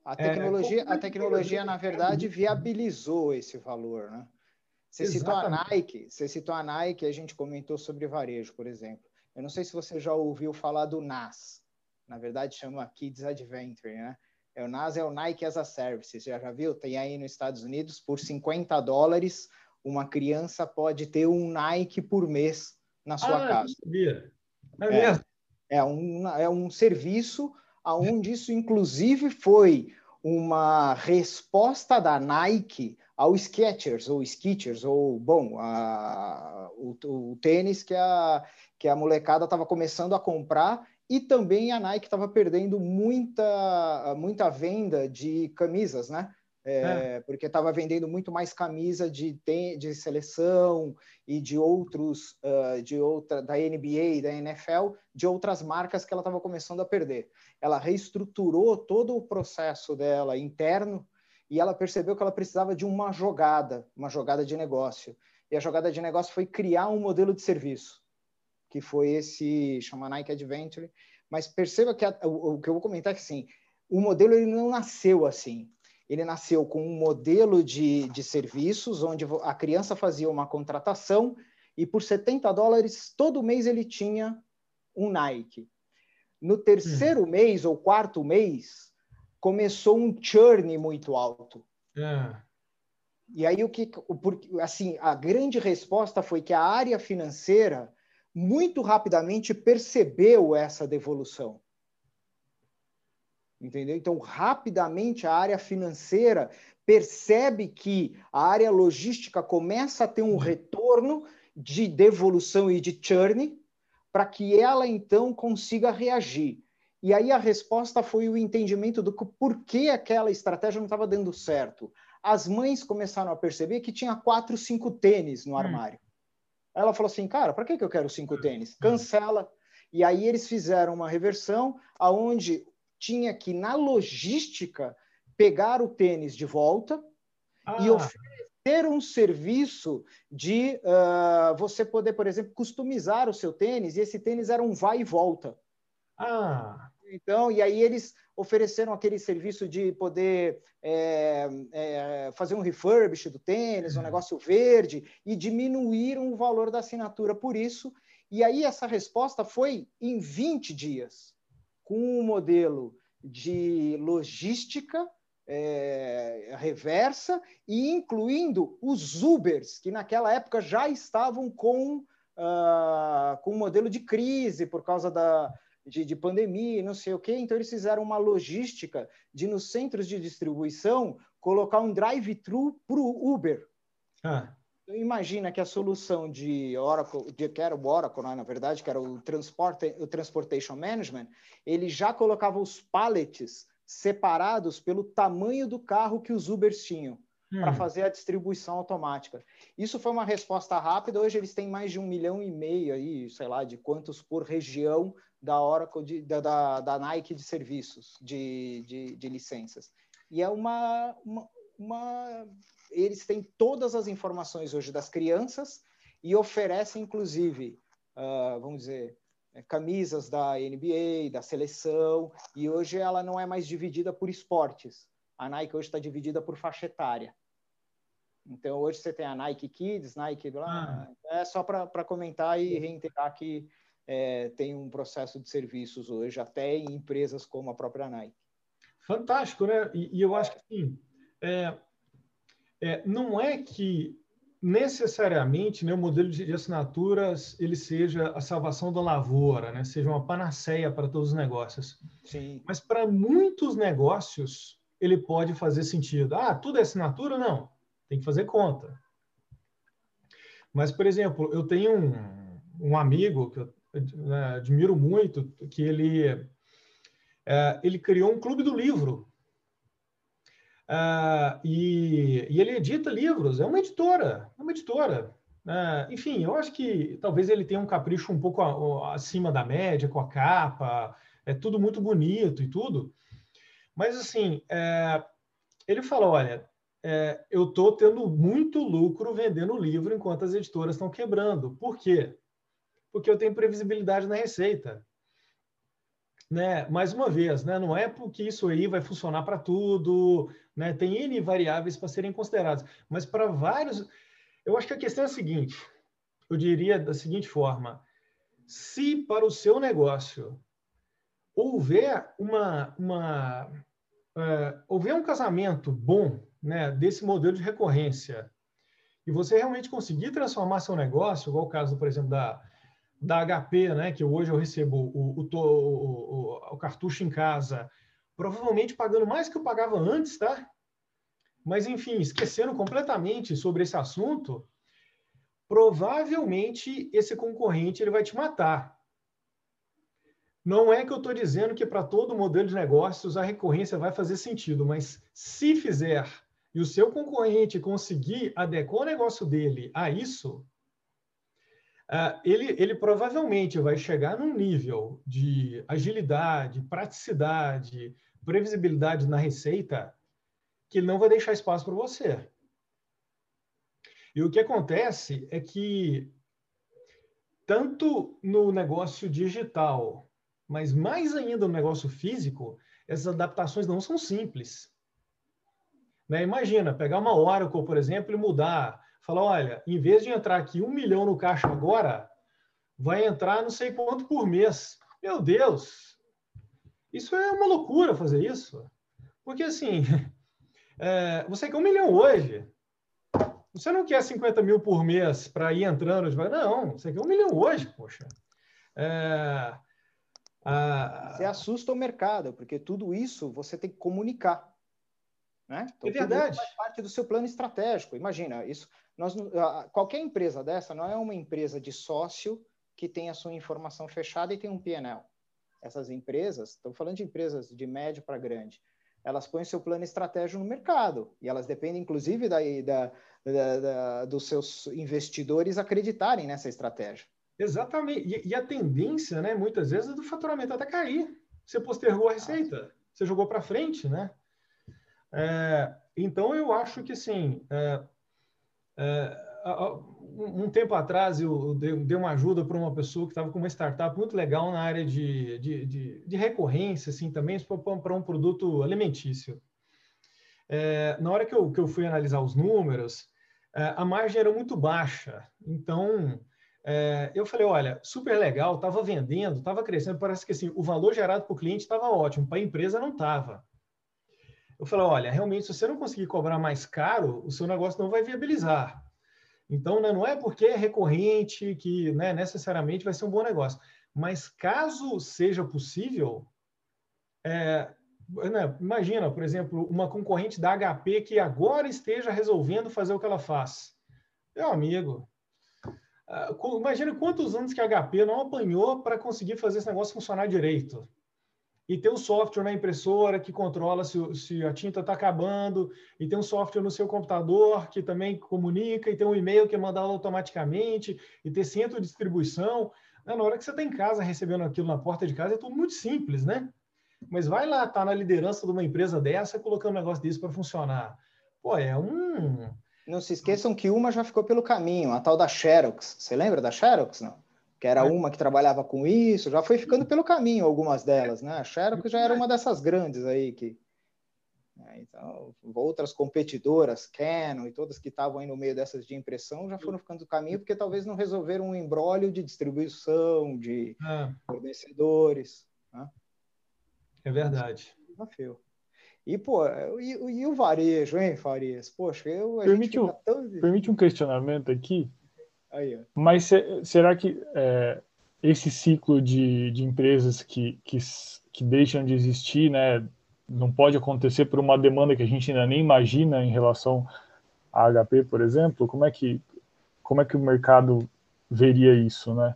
a tecnologia, é, a tecnologia na verdade, viabilizou esse valor, né? Você citou a Nike, você citou a Nike, a gente comentou sobre varejo, por exemplo. Eu não sei se você já ouviu falar do NAS. Na verdade, chama Kids Adventure, né? É, o NAS é o Nike as a Service. Você já, já viu? Tem aí nos Estados Unidos, por 50 dólares, uma criança pode ter um Nike por mês na sua ah, casa. Sabia. É, é, mesmo? é, um, é um serviço onde isso, inclusive, foi uma resposta da Nike ao Skechers ou Skechers ou bom a, o, o, tênis que a que a molecada estava começando a comprar e também a Nike estava perdendo muita muita venda de camisas, né? É, é. Porque estava vendendo muito mais camisa de, de seleção e de outros uh, de outra da NBA, da NFL, de outras marcas que ela estava começando a perder. Ela reestruturou todo o processo dela interno e ela percebeu que ela precisava de uma jogada, uma jogada de negócio. E a jogada de negócio foi criar um modelo de serviço, que foi esse, chama Nike Adventure. Mas perceba que a, o, o, que eu vou comentar é que, assim, o modelo ele não nasceu assim. Ele nasceu com um modelo de, de serviços, onde a criança fazia uma contratação e por 70 dólares, todo mês ele tinha um Nike. No terceiro hum. mês ou quarto mês, começou um churn muito alto. É. E aí o que, assim, a grande resposta foi que a área financeira muito rapidamente percebeu essa devolução. Entendeu? Então, rapidamente a área financeira percebe que a área logística começa a ter um retorno de devolução e de churn para que ela então consiga reagir. E aí a resposta foi o entendimento do porquê aquela estratégia não estava dando certo. As mães começaram a perceber que tinha quatro, cinco tênis no hum. armário. Hum. Ela falou assim, cara, para que, que eu quero cinco hum. tênis? Cancela. E aí eles fizeram uma reversão aonde tinha que, na logística, pegar o tênis de volta ah. e oferecer um serviço de uh, você poder, por exemplo, customizar o seu tênis, e esse tênis era um vai e volta. Ah. Então, e aí eles ofereceram aquele serviço de poder é, é, fazer um refurbish do tênis, um uhum. negócio verde, e diminuíram o valor da assinatura por isso. E aí essa resposta foi em 20 dias, com um modelo de logística é, reversa e incluindo os Ubers, que naquela época já estavam com, uh, com um modelo de crise por causa da, de, de pandemia, não sei o quê. Então, eles fizeram uma logística de, nos centros de distribuição, colocar um drive-thru para o Uber. Ah. Então, imagina que a solução de Oracle, de, que era o Oracle, né, na verdade, que era o, transporte, o Transportation Management, ele já colocava os pallets separados pelo tamanho do carro que os Ubers tinham hum. para fazer a distribuição automática. Isso foi uma resposta rápida. Hoje eles têm mais de um milhão e meio aí, sei lá, de quantos por região da Oracle, de, da, da, Nike de serviços, de, de, de licenças. E é uma, uma, uma, Eles têm todas as informações hoje das crianças e oferecem, inclusive, uh, vamos dizer, é, camisas da NBA, da seleção, e hoje ela não é mais dividida por esportes. A Nike hoje está dividida por faixa etária. Então, hoje você tem a Nike Kids, Nike... Ah. É só para comentar e reiterar que é, tem um processo de serviços hoje, até em empresas como a própria Nike. Fantástico, né? E, e eu acho que sim. É, é, não é que necessariamente né, o modelo de assinaturas ele seja a salvação da lavoura, né? seja uma panaceia para todos os negócios. Sim. Mas para muitos negócios ele pode fazer sentido. Ah, tudo é assinatura? Não, tem que fazer conta. Mas, por exemplo, eu tenho um, um amigo que eu admiro muito, que ele, é, ele criou um clube do livro. Uh, e, e, ele edita livros, é uma editora, é uma editora. Uh, enfim, eu acho que talvez ele tenha um capricho um pouco acima da média com a capa, é tudo muito bonito e tudo. Mas, assim, é, ele falou: olha, é, eu estou tendo muito lucro vendendo livro enquanto as editoras estão quebrando. Por quê? Porque eu tenho previsibilidade na receita. Né? Mais uma vez, né? não é porque isso aí vai funcionar para tudo, né? tem N variáveis para serem consideradas, mas para vários. Eu acho que a questão é a seguinte: eu diria da seguinte forma: se para o seu negócio houver uma, uma uh, houver um casamento bom né, desse modelo de recorrência e você realmente conseguir transformar seu negócio, igual o caso, por exemplo, da, da HP, né, que hoje eu recebo o, o, o, o, cartucho em casa, provavelmente pagando mais que eu pagava antes, tá? Mas, enfim, esquecendo completamente sobre esse assunto, provavelmente esse concorrente ele vai te matar. Não é que eu estou dizendo que para todo modelo de negócios a recorrência vai fazer sentido, mas se fizer e o seu concorrente conseguir adequar o negócio dele a isso, Uh, ele, ele provavelmente vai chegar num nível de agilidade, praticidade, previsibilidade na receita que ele não vai deixar espaço para você. E o que acontece é que, tanto no negócio digital, mas mais ainda no negócio físico, essas adaptações não são simples. Né? Imagina, pegar uma Oracle, por exemplo, e mudar Fala, olha, em vez de entrar aqui um milhão no caixa agora, vai entrar não sei quanto por mês. Meu Deus! Isso é uma loucura fazer isso. Porque assim, é, você quer um milhão hoje. Você não quer 50 mil por mês para ir entrando Não, você quer um milhão hoje, poxa. É, a... Você assusta o mercado, porque tudo isso você tem que comunicar. Né? Então, é verdade. faz parte do seu plano estratégico. Imagina, isso. Nós, qualquer empresa dessa não é uma empresa de sócio que tem a sua informação fechada e tem um PNL. Essas empresas, estou falando de empresas de médio para grande, elas põem seu plano estratégico no mercado e elas dependem, inclusive, da, da, da, da dos seus investidores acreditarem nessa estratégia. Exatamente. E, e, a tendência, né, muitas vezes, é do faturamento até cair. Você postergou a receita, você jogou para frente, né? É, então, eu acho que, sim, é, é, um tempo atrás eu dei uma ajuda para uma pessoa que estava com uma startup muito legal na área de, de, de, de recorrência, assim, também para um produto alimentício. É, na hora que eu, que eu fui analisar os números, é, a margem era muito baixa. Então, é, eu falei, olha, super legal, estava vendendo, estava crescendo, parece que assim, o valor gerado para o cliente estava ótimo, para a empresa não estava. Eu falei, olha, realmente, se você não conseguir cobrar mais caro, o seu negócio não vai viabilizar. Então, né, não é porque é recorrente que né, necessariamente vai ser um bom negócio. Mas caso seja possível, é, né, imagina, por exemplo, uma concorrente da HP que agora esteja resolvendo fazer o que ela faz. Meu amigo, uh, imagina quantos anos que a HP não apanhou para conseguir fazer esse negócio funcionar direito e tem um software na impressora que controla se, se a tinta está acabando, e tem um software no seu computador que também comunica, e tem um e-mail que é mandado automaticamente, e tem centro de distribuição. Na hora que você está em casa recebendo aquilo na porta de casa, é tudo muito simples, né? Mas vai lá, tá na liderança de uma empresa dessa, colocando um negócio desse para funcionar. Pô, é um. Não se esqueçam que uma já ficou pelo caminho, a tal da Xerox. Você lembra da Xerox, não? Que era uma que trabalhava com isso, já foi ficando pelo caminho algumas delas, né? A Xerox já era uma dessas grandes aí que né? então outras competidoras, Canon e todas que estavam aí no meio dessas de impressão já foram ficando do caminho porque talvez não resolveram um embrólio de distribuição, de é. fornecedores, né? É verdade. Desafio. E, pô, e, e, o varejo, hein, Farias? Poxa, eu. Permite, um, tão... permite um questionamento aqui. Mas se, será que é, esse ciclo de, de empresas que, que, que deixam de existir, né, não pode acontecer por uma demanda que a gente ainda nem imagina em relação a HP, por exemplo? Como é que, como é que o mercado veria isso, né?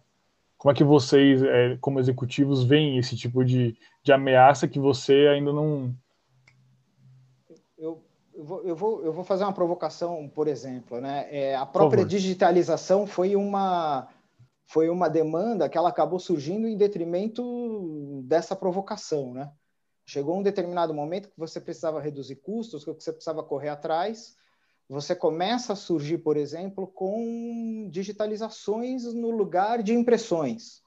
Como é que vocês, é, como executivos, veem esse tipo de, de ameaça que você ainda não, eu vou, eu, vou, eu vou fazer uma provocação, por exemplo. Né? É, a própria digitalização foi uma, foi uma demanda que ela acabou surgindo em detrimento dessa provocação. Né? Chegou um determinado momento que você precisava reduzir custos, que você precisava correr atrás. Você começa a surgir, por exemplo, com digitalizações no lugar de impressões.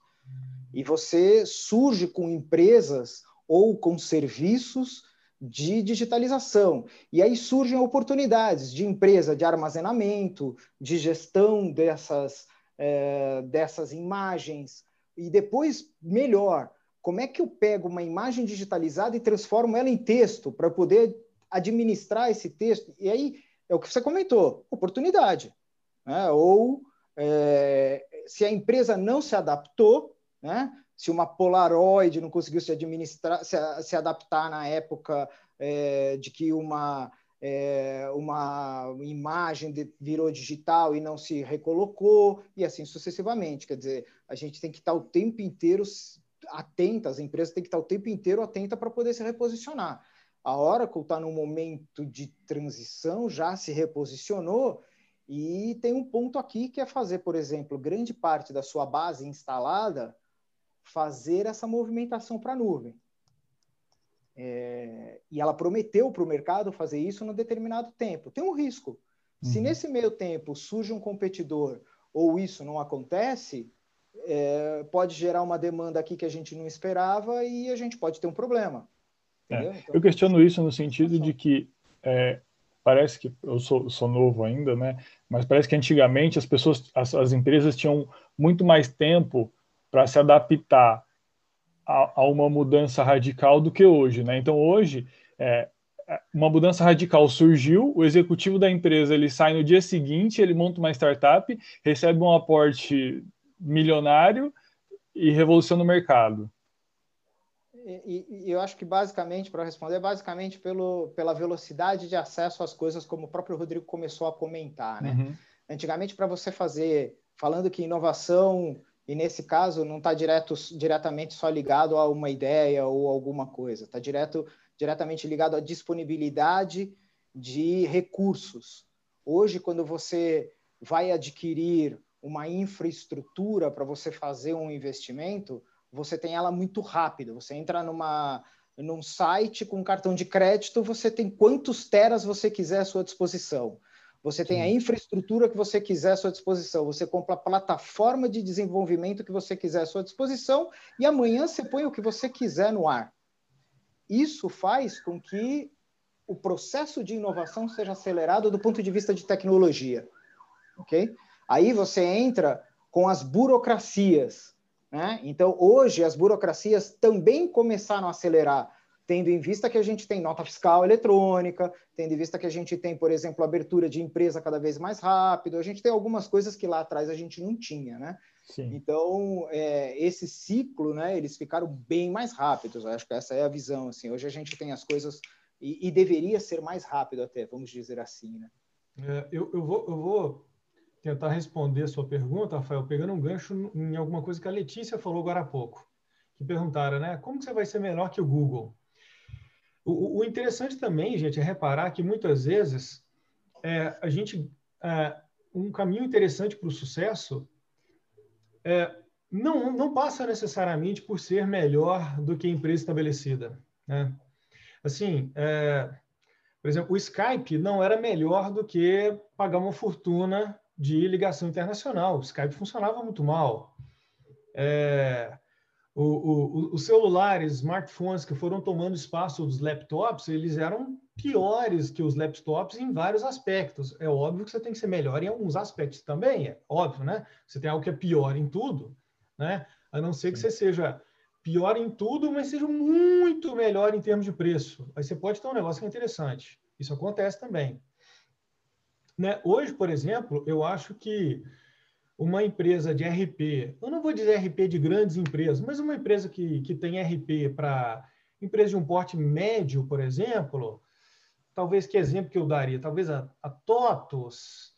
E você surge com empresas ou com serviços de digitalização. E aí surgem oportunidades de empresa de armazenamento, de gestão dessas, é, dessas imagens. E depois, melhor, como é que eu pego uma imagem digitalizada e transformo ela em texto para poder administrar esse texto? E aí é o que você comentou, oportunidade. Né? Ou é, se a empresa não se adaptou, né? Se uma Polaroid não conseguiu se administrar, se, se adaptar na época é, de que uma é, uma imagem de, virou digital e não se recolocou, e assim sucessivamente. Quer dizer, a gente tem que estar o tempo inteiro atenta, as empresas têm que estar o tempo inteiro atenta para poder se reposicionar. A Oracle está num momento de transição, já se reposicionou, e tem um ponto aqui que é fazer, por exemplo, grande parte da sua base instalada fazer essa movimentação para a nuvem. É, e ela prometeu para o mercado fazer isso num determinado tempo. Tem um risco. Uhum. Se nesse meio tempo surge um competidor ou isso não acontece, é, pode gerar uma demanda aqui que a gente não esperava e a gente pode ter um problema. É. Então, eu questiono isso no sentido de que é, parece que eu sou, sou, novo ainda, né? Mas parece que antigamente as pessoas, as, as empresas tinham muito mais tempo para se adaptar a, a, uma mudança radical do que hoje, né? Então hoje é, uma mudança radical surgiu, o executivo da empresa ele sai no dia seguinte, ele monta uma startup, recebe um aporte milionário e revoluciona o mercado. E, e, eu acho que basicamente, para responder, basicamente pelo, pela velocidade de acesso às coisas, como o próprio Rodrigo começou a comentar, né? Uhum. Antigamente, para você fazer, falando que inovação e nesse caso não está direto, diretamente só ligado a uma ideia ou alguma coisa, está direto, diretamente ligado à disponibilidade de recursos. Hoje, quando você vai adquirir uma infraestrutura para você fazer um investimento, você tem ela muito rápido. Você entra numa, num site com cartão de crédito, você tem quantos teras você quiser à sua disposição. Você tem a infraestrutura que você quiser à sua disposição. Você compra a plataforma de desenvolvimento que você quiser à sua disposição e amanhã você põe o que você quiser no ar. Isso faz com que o processo de inovação seja acelerado do ponto de vista de tecnologia. Ok? Aí você entra com as burocracias. Né? Então, hoje, as burocracias também começaram a acelerar, tendo em vista que a gente tem nota fiscal eletrônica, tendo em vista que a gente tem, por exemplo, abertura de empresa cada vez mais rápido, a gente tem algumas coisas que lá atrás a gente não tinha, né? Sim. Então, é, esse ciclo, né, eles ficaram bem mais rápidos, acho que essa é a visão, assim, hoje a gente tem as coisas, e, e deveria ser mais rápido até, vamos dizer assim, né? É, eu, eu, vou, eu vou tentar responder a sua pergunta, Rafael, pegando um gancho em alguma coisa que a Letícia falou agora há pouco, que perguntaram, né? Como que você vai ser melhor que o Google? O, o interessante também, gente, é reparar que muitas vezes é, a gente é, um caminho interessante para o sucesso é, não, não passa necessariamente por ser melhor do que a empresa estabelecida. Né? Assim, é, por exemplo, o Skype não era melhor do que pagar uma fortuna de ligação internacional. O Skype funcionava muito mal. É, o, o, os celulares, smartphones que foram tomando espaço dos laptops, eles eram piores que os laptops em vários aspectos. É óbvio que você tem que ser melhor em alguns aspectos também, é óbvio, né? Você tem algo que é pior em tudo, né? A não ser que você seja pior em tudo, mas seja muito melhor em termos de preço. Aí você pode ter um negócio que é interessante. Isso acontece também. Né? Hoje, por exemplo, eu acho que uma empresa de RP, eu não vou dizer RP de grandes empresas, mas uma empresa que, que tem RP para empresa de um porte médio, por exemplo, talvez que exemplo que eu daria? Talvez a, a TOTOS.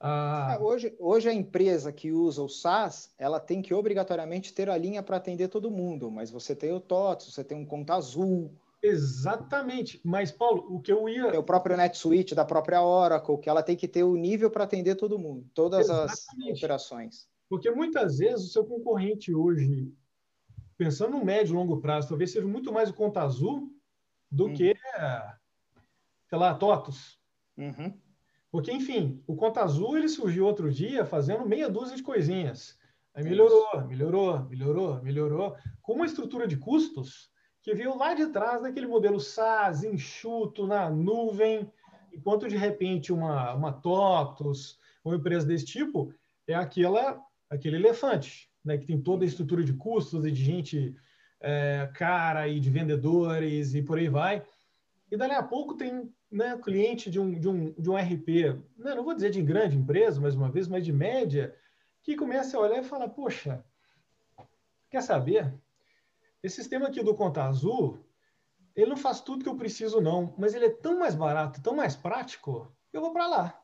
A... É, hoje, hoje a empresa que usa o SaaS, ela tem que obrigatoriamente ter a linha para atender todo mundo, mas você tem o TOTOS, você tem um conta azul, Exatamente. Mas, Paulo, o que eu ia. É o próprio NetSuite da própria Oracle, que ela tem que ter o nível para atender todo mundo, todas Exatamente. as operações. Porque muitas vezes o seu concorrente hoje, pensando no médio e longo prazo, talvez seja muito mais o Conta Azul do uhum. que, sei lá, TOTOS. Uhum. Porque, enfim, o Conta Azul ele surgiu outro dia fazendo meia dúzia de coisinhas. Aí melhorou, melhorou, melhorou, melhorou. Com uma estrutura de custos que veio lá de trás daquele modelo SaaS, enxuto, na nuvem, enquanto de repente uma, uma TOTOS, uma empresa desse tipo, é aquela, aquele elefante, né, que tem toda a estrutura de custos e de gente é, cara e de vendedores e por aí vai. E dali a pouco tem né, cliente de um, de, um, de um RP, né, não vou dizer de grande empresa, mais uma vez, mas de média, que começa a olhar e fala, poxa, quer saber? Esse sistema aqui do Conta Azul, ele não faz tudo que eu preciso, não, mas ele é tão mais barato, tão mais prático, eu vou para lá.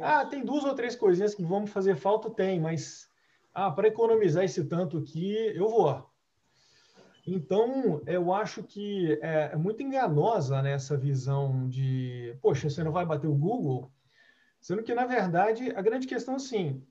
Ah, tem duas ou três coisinhas que vão fazer falta? Tem, mas ah, para economizar esse tanto aqui, eu vou. Então, eu acho que é, é muito enganosa né, essa visão de, poxa, você não vai bater o Google, sendo que, na verdade, a grande questão, assim,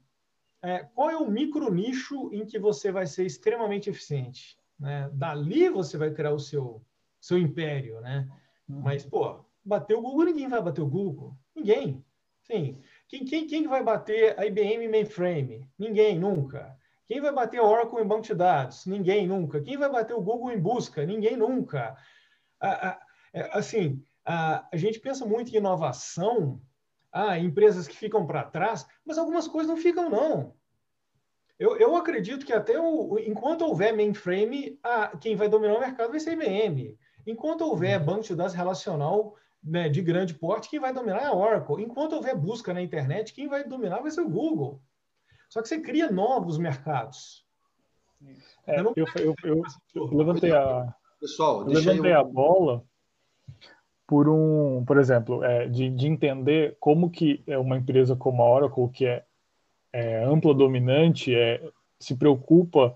é, qual é o micro nicho em que você vai ser extremamente eficiente? Né? Dali você vai criar o seu, seu império, né? Uhum. Mas, pô, bater o Google, ninguém vai bater o Google. Ninguém. Sim. Quem, quem, quem vai bater a IBM mainframe? Ninguém, nunca. Quem vai bater a Oracle em banco de dados? Ninguém, nunca. Quem vai bater o Google em busca? Ninguém, nunca. É, assim, a, a gente pensa muito em inovação, ah, empresas que ficam para trás, mas algumas coisas não ficam, não. Eu, eu acredito que até o, enquanto houver mainframe, a, quem vai dominar o mercado vai ser a IBM. Enquanto houver uhum. banco de dados relacional né, de grande porte, quem vai dominar é a Oracle. Enquanto houver busca na internet, quem vai dominar vai ser o Google. Só que você cria novos mercados. É, eu, eu, eu, eu, levantei a pessoal, levantei a bola por um, por exemplo, é, de, de entender como que é uma empresa como a Oracle, que é é, ampla dominante é, se preocupa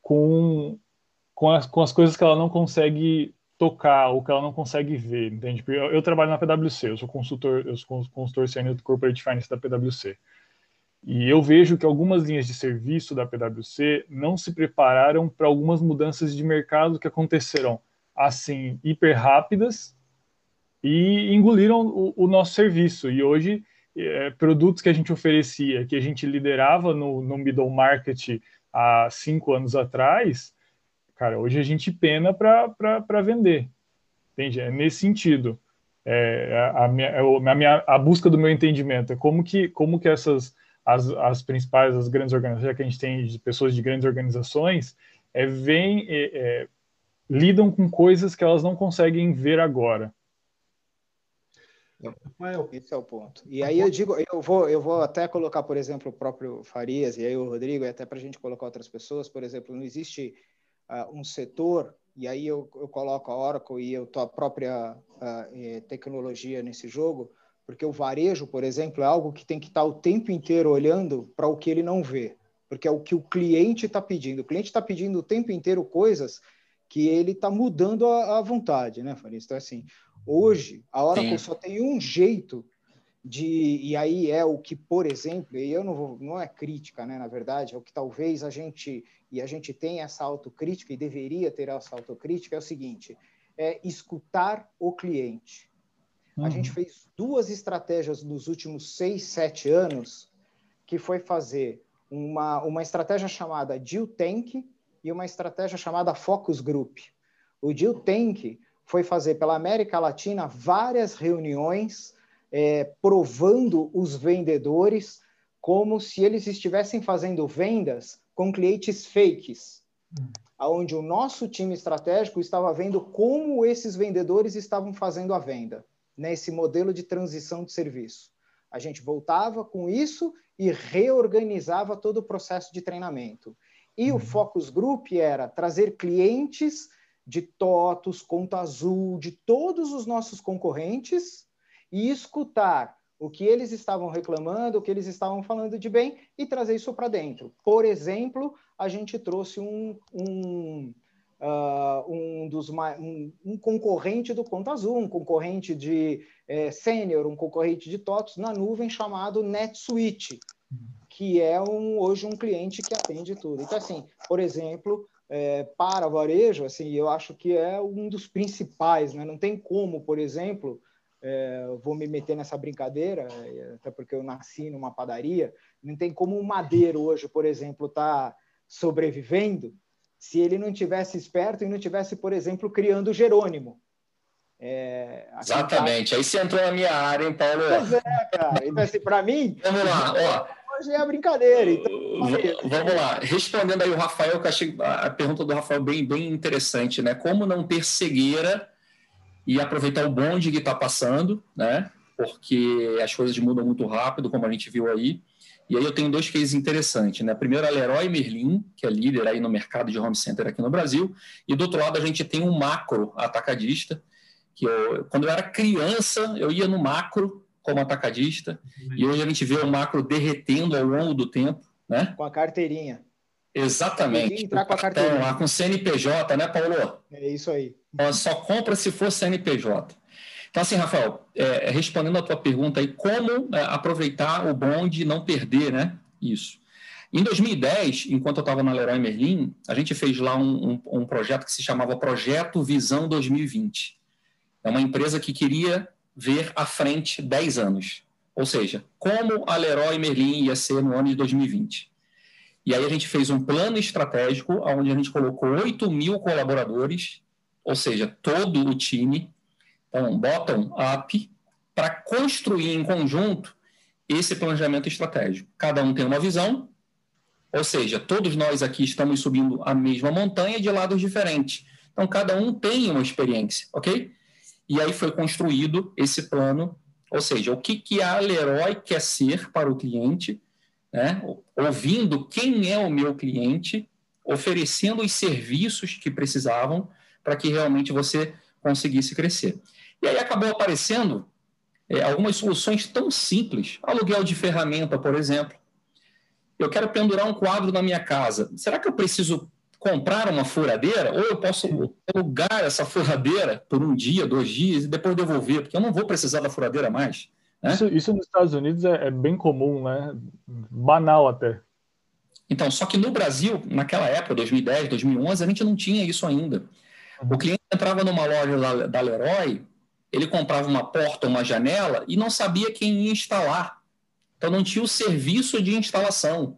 com, com, as, com as coisas que ela não consegue tocar ou que ela não consegue ver, entende? Eu, eu trabalho na PwC, eu sou consultor, eu sou consultor sênior do Corporate Finance da PwC. E eu vejo que algumas linhas de serviço da PwC não se prepararam para algumas mudanças de mercado que aconteceram assim hiper rápidas e engoliram o, o nosso serviço. E hoje, é, produtos que a gente oferecia, que a gente liderava no, no middle market há cinco anos atrás, cara, hoje a gente pena para vender. Entende? É nesse sentido. É, a, minha, é a, minha, a busca do meu entendimento é como que, como que essas as, as principais, as grandes organizações que a gente tem de pessoas de grandes organizações, é, vem, é, é, lidam com coisas que elas não conseguem ver agora. Esse é o ponto. E aí eu digo, eu vou, eu vou até colocar, por exemplo, o próprio Farias e aí o Rodrigo, e até para a gente colocar outras pessoas, por exemplo, não existe uh, um setor, e aí eu, eu coloco a Oracle e eu, a própria uh, tecnologia nesse jogo, porque o varejo, por exemplo, é algo que tem que estar o tempo inteiro olhando para o que ele não vê, porque é o que o cliente está pedindo. O cliente está pedindo o tempo inteiro coisas que ele está mudando à vontade, né, Farias? Então, assim, Hoje, a Oracle Sim. só tem um jeito de. E aí é o que, por exemplo, e eu não vou, não é crítica, né? Na verdade, é o que talvez a gente. E a gente tem essa autocrítica e deveria ter essa autocrítica, é o seguinte: é escutar o cliente. Uhum. A gente fez duas estratégias nos últimos seis, sete anos, que foi fazer uma, uma estratégia chamada Deal Tank e uma estratégia chamada Focus Group. O Deal Tank foi fazer pela América Latina várias reuniões é, provando os vendedores como se eles estivessem fazendo vendas com clientes fakes, hum. aonde o nosso time estratégico estava vendo como esses vendedores estavam fazendo a venda, nesse modelo de transição de serviço. A gente voltava com isso e reorganizava todo o processo de treinamento. E o uhum. focus group era trazer clientes de TOTUS, Conta Azul, de todos os nossos concorrentes e escutar o que eles estavam reclamando, o que eles estavam falando de bem e trazer isso para dentro. Por exemplo, a gente trouxe um, um, uh, um, dos, um, um, concorrente do Conta Azul, um concorrente de é, Sênior, um concorrente de TOTUS na nuvem chamado NetSuite, que é um, hoje um cliente que atende tudo. Então, assim, por exemplo, é, para varejo, assim, eu acho que é um dos principais, né? Não tem como, por exemplo, é, vou me meter nessa brincadeira, é, até porque eu nasci numa padaria, não tem como um madeiro hoje, por exemplo, estar tá sobrevivendo se ele não tivesse esperto e não tivesse, por exemplo, criando Jerônimo. É, Exatamente. Tá... Aí você entrou na minha área, hein, Paulo? Pois é, cara. Então, assim, para mim. Vamos lá, ó hoje é a brincadeira. Então, vamos lá. Respondendo aí o Rafael, que eu achei a pergunta do Rafael bem, bem interessante, né? Como não ter cegueira e aproveitar o bonde que está passando, né? Porque as coisas mudam muito rápido, como a gente viu aí. E aí eu tenho dois cases interessantes, né? Primeiro a Leroy Merlin, que é líder aí no mercado de home center aqui no Brasil, e do outro lado a gente tem um macro atacadista, que eu, quando eu era criança, eu ia no macro como atacadista. E hoje a gente vê o macro derretendo ao longo do tempo, né? Com a carteirinha. Exatamente. Entrar com a carteirinha. Lá com CNPJ, né, Paulo? É isso aí. Só compra se for CNPJ. Então, assim, Rafael, é, respondendo a tua pergunta aí, como é, aproveitar o bonde e não perder, né? Isso. Em 2010, enquanto eu estava na Leroy Merlin, a gente fez lá um, um, um projeto que se chamava Projeto Visão 2020. É uma empresa que queria ver à frente 10 anos. Ou seja, como a Leroy Merlin ia ser no ano de 2020. E aí a gente fez um plano estratégico, onde a gente colocou 8 mil colaboradores, ou seja, todo o time, então, bottom-up, para construir em conjunto esse planejamento estratégico. Cada um tem uma visão, ou seja, todos nós aqui estamos subindo a mesma montanha de lados diferentes. Então, cada um tem uma experiência, ok? E aí foi construído esse plano, ou seja, o que, que a Leroy quer ser para o cliente, né? ouvindo quem é o meu cliente, oferecendo os serviços que precisavam para que realmente você conseguisse crescer. E aí acabou aparecendo é, algumas soluções tão simples, aluguel de ferramenta, por exemplo. Eu quero pendurar um quadro na minha casa. Será que eu preciso comprar uma furadeira, ou eu posso alugar essa furadeira por um dia, dois dias, e depois devolver, porque eu não vou precisar da furadeira mais. Né? Isso, isso, nos Estados Unidos é, é, bem comum, né? Banal até. Então, só que no Brasil, naquela época, 2010, 2011, a gente não tinha isso ainda. O cliente entrava numa loja da, da Leroy, ele comprava uma porta ou uma janela e não sabia quem ia instalar. Então, não tinha o serviço de instalação.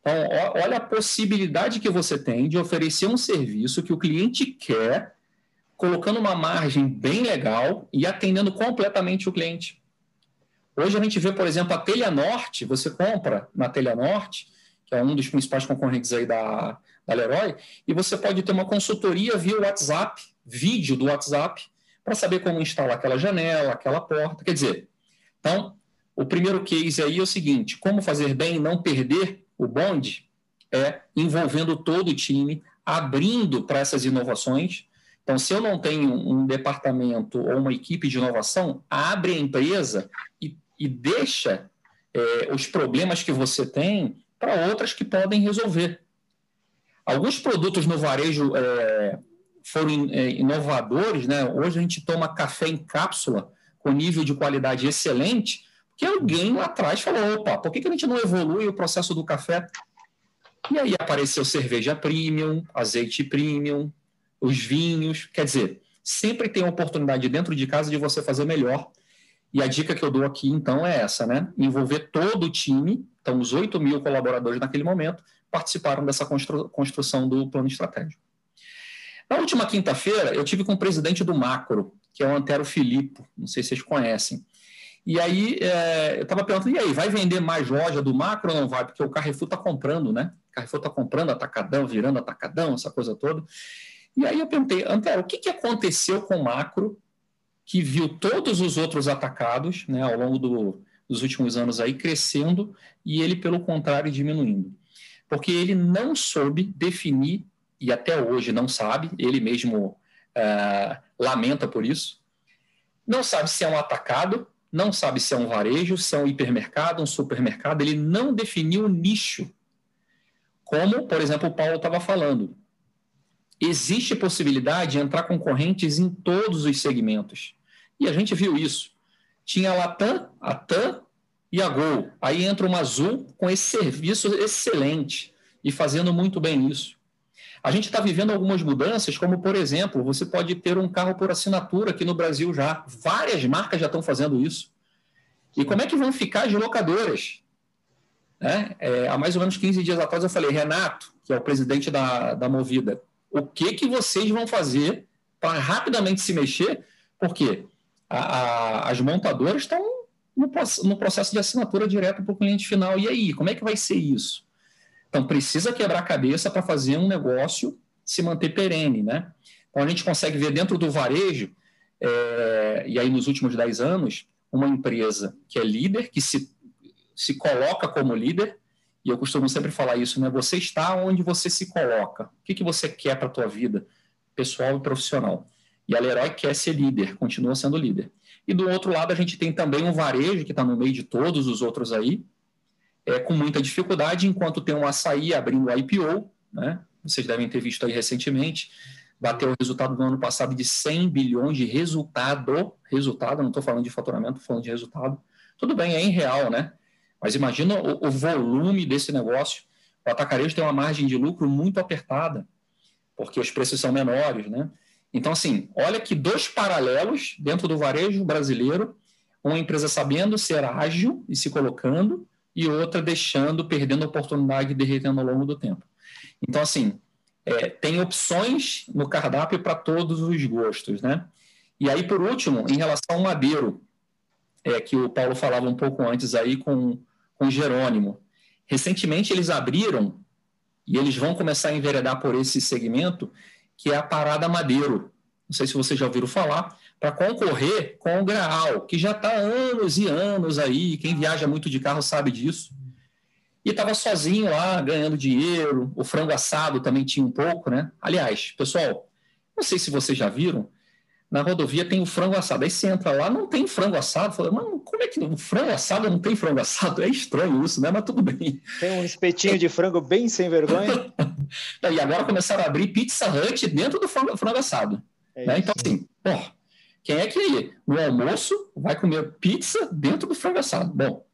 Então, olha a possibilidade que você tem de oferecer um serviço que o cliente quer, colocando uma margem bem legal e atendendo completamente o cliente. Hoje a gente vê, por exemplo, a Telha Norte, você compra na Telha Norte, que é um dos principais concorrentes aí da, da Leroy, e você pode ter uma consultoria via WhatsApp, vídeo do WhatsApp, para saber como instalar aquela janela, aquela porta. Quer dizer, então, o primeiro case aí é o seguinte: como fazer bem e não perder o bonde é envolvendo todo o time, abrindo para essas inovações. Então, se eu não tenho um departamento ou uma equipe de inovação, abre a empresa e, e deixa é, os problemas que você tem para outras que podem resolver. Alguns produtos no varejo é, foram é, inovadores, né? Hoje a gente toma café em cápsula com nível de qualidade excelente, que alguém lá atrás falou: opa, por que, que a gente não evolui o processo do café? E aí apareceu cerveja premium, azeite premium, os vinhos. Quer dizer, sempre tem oportunidade dentro de casa de você fazer melhor. E a dica que eu dou aqui, então, é essa, né? Envolver todo o time. Então, os 8 mil colaboradores naquele momento participaram dessa constru construção do plano estratégico. Na última quinta-feira, eu tive com o presidente do Macro, que é o Antero Filippo, não sei se vocês conhecem. E aí é, eu estava perguntando, e aí, vai vender mais loja do macro ou não vai? Porque o Carrefour está comprando, né? O Carrefour está comprando atacadão, virando atacadão, essa coisa toda. E aí eu perguntei, Antero, o que, que aconteceu com o macro que viu todos os outros atacados né, ao longo do, dos últimos anos aí crescendo e ele, pelo contrário, diminuindo? Porque ele não soube definir, e até hoje não sabe, ele mesmo uh, lamenta por isso, não sabe se é um atacado não sabe se é um varejo, se é um hipermercado, um supermercado, ele não definiu o nicho. Como, por exemplo, o Paulo estava falando. Existe possibilidade de entrar concorrentes em todos os segmentos. E a gente viu isso. Tinha a Latam, a TAM e a Gol. Aí entra uma Azul com esse serviço excelente e fazendo muito bem isso. A gente está vivendo algumas mudanças, como, por exemplo, você pode ter um carro por assinatura aqui no Brasil já. Várias marcas já estão fazendo isso. E como é que vão ficar as locadoras? Né? É, há mais ou menos 15 dias atrás eu falei, Renato, que é o presidente da, da Movida, o que, que vocês vão fazer para rapidamente se mexer? Porque a, a, as montadoras estão no, no processo de assinatura direto para o cliente final. E aí, como é que vai ser isso? Então, precisa quebrar a cabeça para fazer um negócio se manter perene, né? Então, a gente consegue ver dentro do varejo, é, e aí nos últimos 10 anos, uma empresa que é líder, que se, se coloca como líder, e eu costumo sempre falar isso, né? Você está onde você se coloca. O que, que você quer para a tua vida, pessoal e profissional? E a Leroy quer ser líder, continua sendo líder. E do outro lado, a gente tem também um varejo, que está no meio de todos os outros aí, é, com muita dificuldade, enquanto tem um açaí abrindo IPO, né? vocês devem ter visto aí recentemente, bateu o resultado do ano passado de 100 bilhões de resultado, resultado, não estou falando de faturamento, estou falando de resultado. Tudo bem, é em real, né? Mas imagina o, o volume desse negócio. O atacarejo tem uma margem de lucro muito apertada, porque os preços são menores, né? Então, assim, olha que dois paralelos dentro do varejo brasileiro, uma empresa sabendo ser ágil e se colocando, e outra deixando, perdendo a oportunidade e derretendo ao longo do tempo. Então, assim, é, tem opções no cardápio para todos os gostos, né? E aí, por último, em relação ao madeiro, é, que o Paulo falava um pouco antes aí com, com Jerônimo. Recentemente eles abriram, e eles vão começar a enveredar por esse segmento, que é a Parada Madeiro. Não sei se vocês já ouviram falar, para concorrer com o Graal, que já está anos e anos aí, quem viaja muito de carro sabe disso. E estava sozinho lá, ganhando dinheiro, o frango assado também tinha um pouco, né? Aliás, pessoal, não sei se vocês já viram, na rodovia tem o frango assado. Aí você entra lá, não tem frango assado. Fala, mano, como é que o frango assado não tem frango assado? É estranho isso, né? Mas tudo bem. Tem um espetinho de frango bem sem vergonha. e agora começaram a abrir Pizza Hut dentro do frango, frango assado. É né? Então, assim, pô, quem é que no almoço vai comer pizza dentro do frango assado? Bom,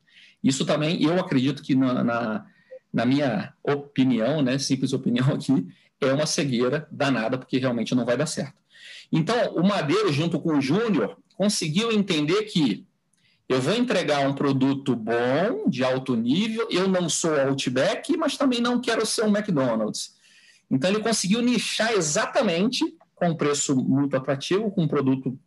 isso também, eu acredito que na, na, na minha opinião, né, simples opinião aqui, é uma cegueira danada, porque realmente não vai dar certo. Então, o Madeiro, junto com o Júnior, conseguiu entender que eu vou entregar um produto bom, de alto nível, eu não sou Outback, mas também não quero ser um McDonald's. Então, ele conseguiu nichar exatamente com um preço muito atrativo, com um produto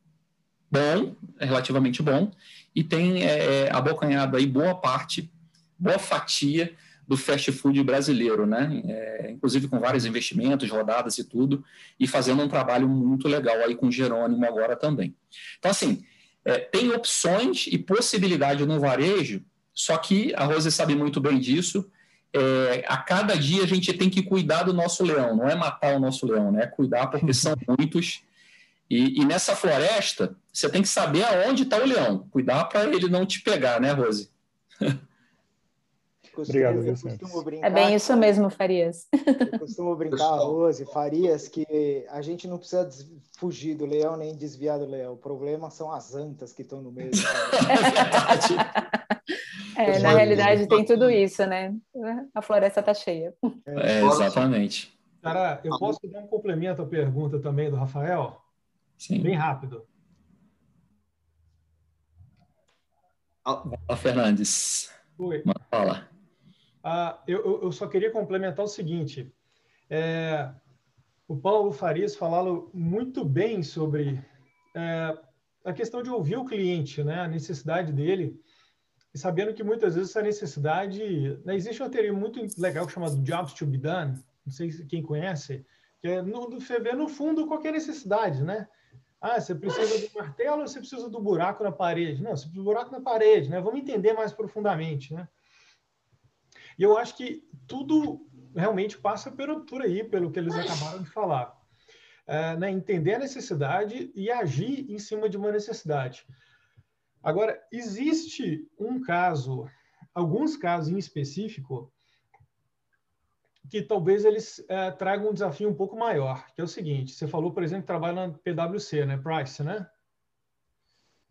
bom, relativamente bom, e tem é, é abocanhado aí boa parte, boa fatia do fast food brasileiro, né? É, inclusive com vários investimentos, rodadas e tudo, e fazendo um trabalho muito legal aí com o Jerônimo agora também. Então, assim, é, tem opções e possibilidade no varejo, só que a Rose sabe muito bem disso. É, a cada dia a gente tem que cuidar do nosso leão, não é matar o nosso leão, né? É cuidar porque são muitos. E, e nessa floresta, você tem que saber aonde está o leão, cuidar para ele não te pegar, né, Rose? Obrigado, É bem isso mesmo, Farias. Eu costumo brincar, Rose, Farias, que a gente não precisa fugir do leão nem desviar do leão. O problema são as antas que estão no meio. é, na realidade tem tudo isso, né? A floresta está cheia. É, exatamente. Cara, eu posso dar um complemento à pergunta também do Rafael? Sim. Bem rápido. Fala, Fernandes. Oi. Fala. Ah, eu, eu, só queria complementar o seguinte: é, o Paulo Farias falou muito bem sobre é, a questão de ouvir o cliente, né, a necessidade dele, e sabendo que muitas vezes essa necessidade. Né, existe uma teoria muito legal chamada Jobs to be Done, não sei se quem conhece, que é no, você vê no fundo qualquer necessidade, né? Ah, você precisa do martelo ou você precisa do buraco na parede? Não, você precisa do buraco na parede, né? Vamos entender mais profundamente, né? E eu acho que tudo realmente passa por, por aí, pelo que eles acabaram de falar. É, né? Entender a necessidade e agir em cima de uma necessidade. Agora, existe um caso, alguns casos em específico, que talvez eles é, tragam um desafio um pouco maior, que é o seguinte: você falou, por exemplo, que trabalha na PwC, né? Price, né?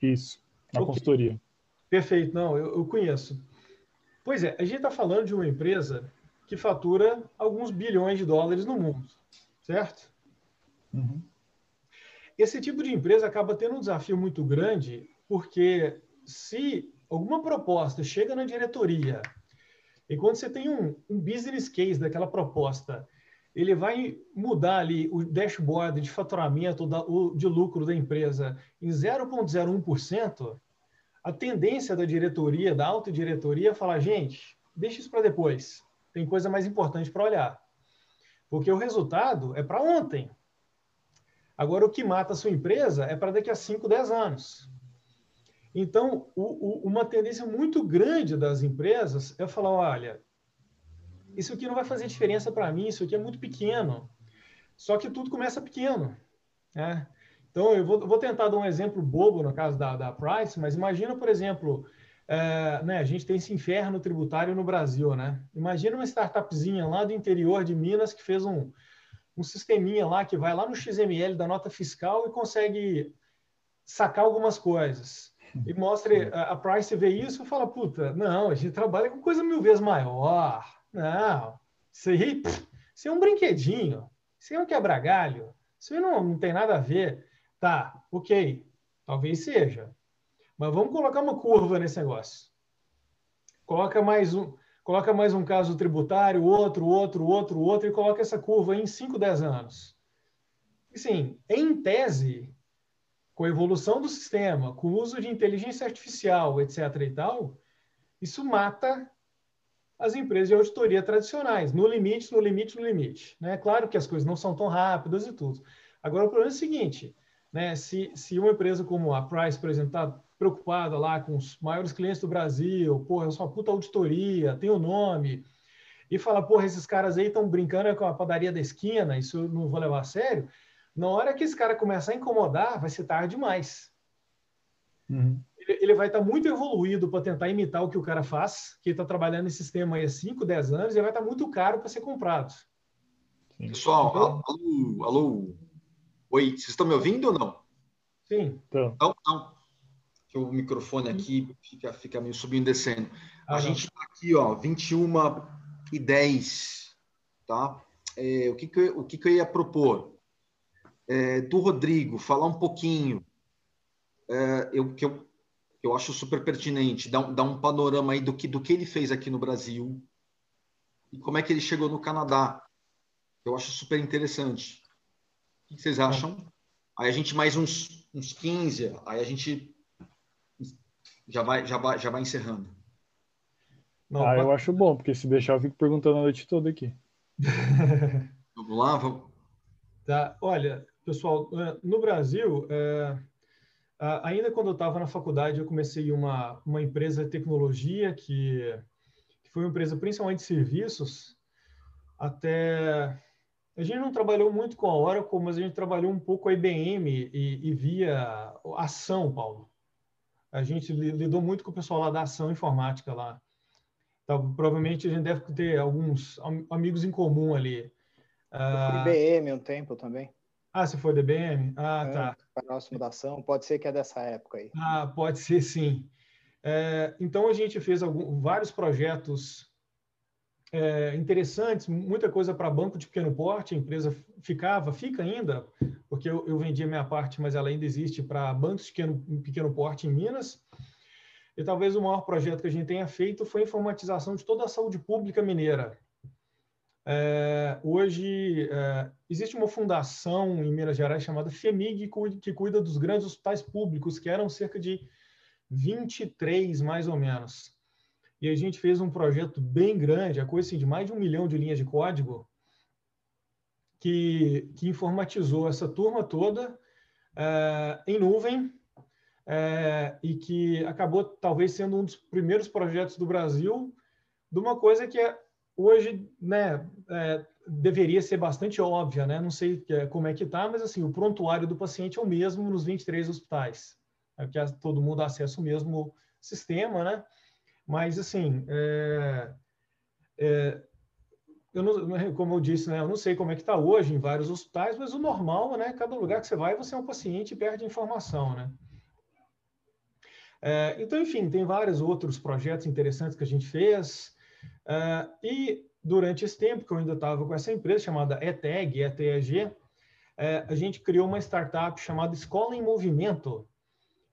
Isso, na okay. consultoria. Perfeito, não, eu, eu conheço. Pois é, a gente está falando de uma empresa que fatura alguns bilhões de dólares no mundo, certo? Uhum. Esse tipo de empresa acaba tendo um desafio muito grande, porque se alguma proposta chega na diretoria e quando você tem um, um business case daquela proposta, ele vai mudar ali o dashboard de faturamento da, o, de lucro da empresa em 0,01%, a tendência da diretoria, da alta diretoria, é falar, gente, deixa isso para depois. Tem coisa mais importante para olhar. Porque o resultado é para ontem. Agora, o que mata a sua empresa é para daqui a 5, 10 anos. Então, o, o, uma tendência muito grande das empresas é falar: olha, isso aqui não vai fazer diferença para mim, isso aqui é muito pequeno. Só que tudo começa pequeno. Né? Então, eu vou, vou, tentar dar um exemplo bobo no caso da, da Price, mas imagina, por exemplo, é, né, a gente tem esse inferno tributário no Brasil, né? Imagina uma startupzinha lá do interior de Minas que fez um, um sisteminha lá que vai lá no XML da nota fiscal e consegue sacar algumas coisas e mostre a, a Price vê isso e fala, puta, não, a gente trabalha com coisa mil vezes maior. Não, isso aí, isso é um brinquedinho, isso é um quebra-galho, isso aí não, não tem nada a ver. Tá, ok, talvez seja. Mas vamos colocar uma curva nesse negócio. Coloca mais um, coloca mais um caso tributário, outro, outro, outro, outro, e coloca essa curva em 5, 10 anos. Sim, em tese, com a evolução do sistema, com o uso de inteligência artificial, etc. e tal, isso mata as empresas de auditoria tradicionais, no limite, no limite, no limite. Né? Claro que as coisas não são tão rápidas e tudo. Agora, o problema é o seguinte, né? se, se uma empresa como a Price, por exemplo, está preocupada lá com os maiores clientes do Brasil, porra, eu sou uma puta auditoria, tem o um nome, e fala, porra, esses caras aí estão brincando com a padaria da esquina, isso eu não vou levar a sério, na hora que esse cara começar a incomodar, vai ser tarde demais. Uhum. Ele, ele, vai estar tá muito evoluído para tentar imitar o que o cara faz, que está trabalhando nesse sistema há 5, 10 anos, e vai estar tá muito caro para ser comprado. Sim. Pessoal, então, alô, alô. Oi, vocês estão me ouvindo ou não? Sim. Então, então o microfone aqui fica, fica meio subindo e descendo. Ah, a não. gente está aqui, ó, 21 e 10, tá? é, o, que, que, eu, o que, que eu ia propor? É, do Rodrigo, falar um pouquinho, é, eu, que eu, eu acho super pertinente, dar, dar um panorama aí do que, do que ele fez aqui no Brasil e como é que ele chegou no Canadá. Eu acho super interessante. O que vocês acham? Aí a gente mais uns, uns 15, aí a gente já vai, já vai, já vai encerrando. Não, ah, eu acho bom, porque se deixar eu fico perguntando a noite toda aqui. vamos lá, vamos. Tá, olha, pessoal, é, no Brasil, é, ainda quando eu estava na faculdade, eu comecei uma, uma empresa de tecnologia que, que foi uma empresa principalmente de serviços, até a gente não trabalhou muito com a Oracle, mas a gente trabalhou um pouco com a IBM e, e via ação, Paulo. A gente lidou muito com o pessoal lá da ação informática lá. Então, provavelmente a gente deve ter alguns amigos em comum ali. Eu fui IBM um tempo também. Ah, foi da IBM? Ah, é, tá. Próximo da ação, pode ser que é dessa época aí. Ah, pode ser sim. É, então a gente fez algum, vários projetos é, interessantes, muita coisa para banco de pequeno porte, a empresa ficava, fica ainda, porque eu, eu vendi a minha parte, mas ela ainda existe para bancos de pequeno, pequeno porte em Minas. E talvez o maior projeto que a gente tenha feito foi a informatização de toda a saúde pública mineira. É, hoje, é, existe uma fundação em Minas Gerais chamada FEMIG, que cuida dos grandes hospitais públicos, que eram cerca de 23, mais ou menos. E a gente fez um projeto bem grande, a coisa assim, de mais de um milhão de linhas de código, que, que informatizou essa turma toda é, em nuvem é, e que acabou talvez sendo um dos primeiros projetos do Brasil de uma coisa que é, hoje né, é, deveria ser bastante óbvia, né? não sei como é que está, mas assim, o prontuário do paciente é o mesmo nos 23 hospitais, é que todo mundo acessa o mesmo sistema, né? Mas, assim, é, é, eu não, como eu disse, né, eu não sei como é que está hoje em vários hospitais, mas o normal, né, cada lugar que você vai, você é um paciente e perde informação, né? É, então, enfim, tem vários outros projetos interessantes que a gente fez. É, e durante esse tempo que eu ainda estava com essa empresa chamada ETEG, ETEG, é, a gente criou uma startup chamada Escola em Movimento,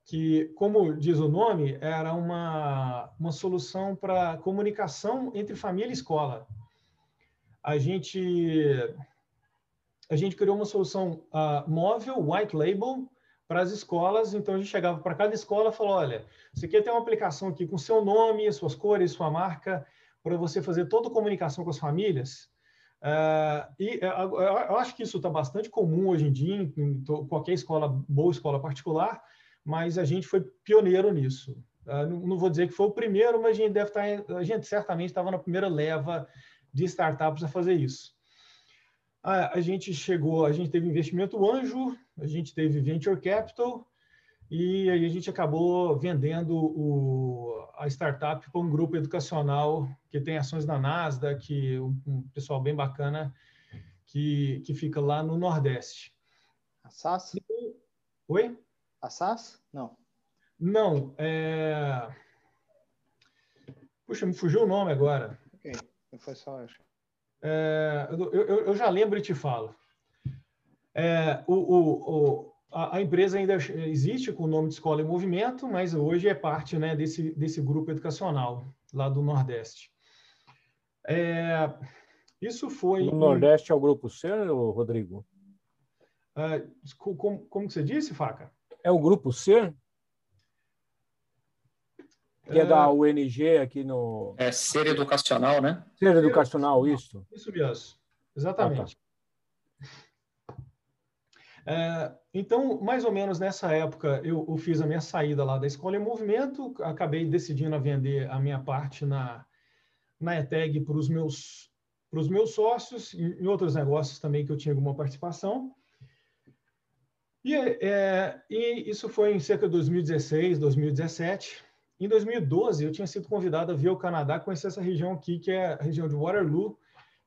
que, como diz o nome, era uma, uma solução para comunicação entre família e escola. A gente, a gente criou uma solução uh, móvel, white label, para as escolas. Então, a gente chegava para cada escola e falou, olha, você quer ter uma aplicação aqui com seu nome, suas cores, sua marca, para você fazer toda a comunicação com as famílias? Uh, e uh, eu acho que isso está bastante comum hoje em dia em, em qualquer escola, boa escola particular, mas a gente foi pioneiro nisso. Uh, não, não, vou dizer que foi o primeiro, mas a gente deve tá a gente certamente estava na primeira leva de startups a fazer isso. Uh, a gente chegou, a gente teve investimento anjo, a gente teve venture capital e aí a gente acabou vendendo o, a startup para um grupo educacional que tem ações na Nasdaq, que um, um pessoal bem bacana que, que fica lá no Nordeste. A SAS? Oi? A SAS? Não. Não. É... Puxa, me fugiu o nome agora. Ok, foi só, acho. É, eu, eu, eu, já lembro e te falo. É, o, o, o, a, a, empresa ainda existe com o nome de Escola em Movimento, mas hoje é parte né, desse, desse grupo educacional lá do Nordeste. É, isso foi. O Nordeste é o grupo C, Rodrigo? É, como, como você disse, Faca? É o grupo C? Que é, é da UNG aqui no. É Ser Educacional, né? Ser Educacional, isso. Isso mesmo. Exatamente. Ah, tá. É, então, mais ou menos nessa época, eu, eu, fiz a minha saída lá da Escola em Movimento, acabei decidindo vender a minha parte na, na ETEG para os meus, meus sócios e, e outros negócios também que eu tinha alguma participação. E, é, e, isso foi em cerca de 2016, 2017. Em 2012, eu tinha sido convidado a vir ao Canadá conhecer essa região aqui, que é a região de Waterloo,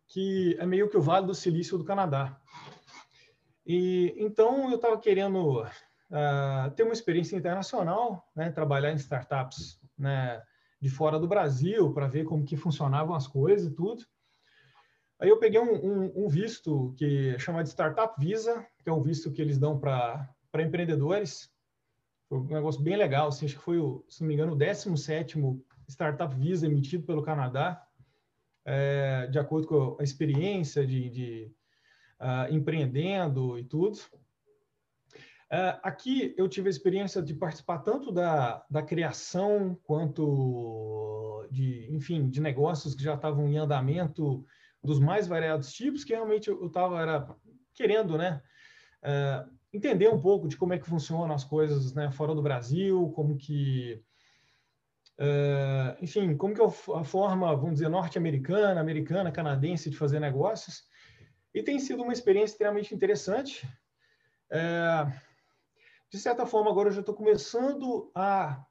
que é meio que o Vale do Silício do Canadá. E então eu estava querendo uh, ter uma experiência internacional, né, trabalhar em startups né, de fora do Brasil para ver como que funcionavam as coisas e tudo. Aí eu peguei um, um, um visto que chamado de Startup Visa, que é um visto que eles dão para empreendedores. Foi um negócio bem legal, assim, acho que foi, o, se não me engano, o 17º Startup Visa emitido pelo Canadá, é, de acordo com a experiência de, de uh, empreendendo e tudo. Uh, aqui eu tive a experiência de participar tanto da, da criação quanto de, enfim, de negócios que já estavam em andamento dos mais variados tipos, que realmente eu estava querendo, né, uh, entender um pouco de como é que funcionam as coisas, né, fora do Brasil, como que, uh, enfim, como que é a forma, vamos dizer, norte-americana, americana, canadense de fazer negócios. E tem sido uma experiência extremamente interessante. Uh, de certa forma, agora eu já estou começando a,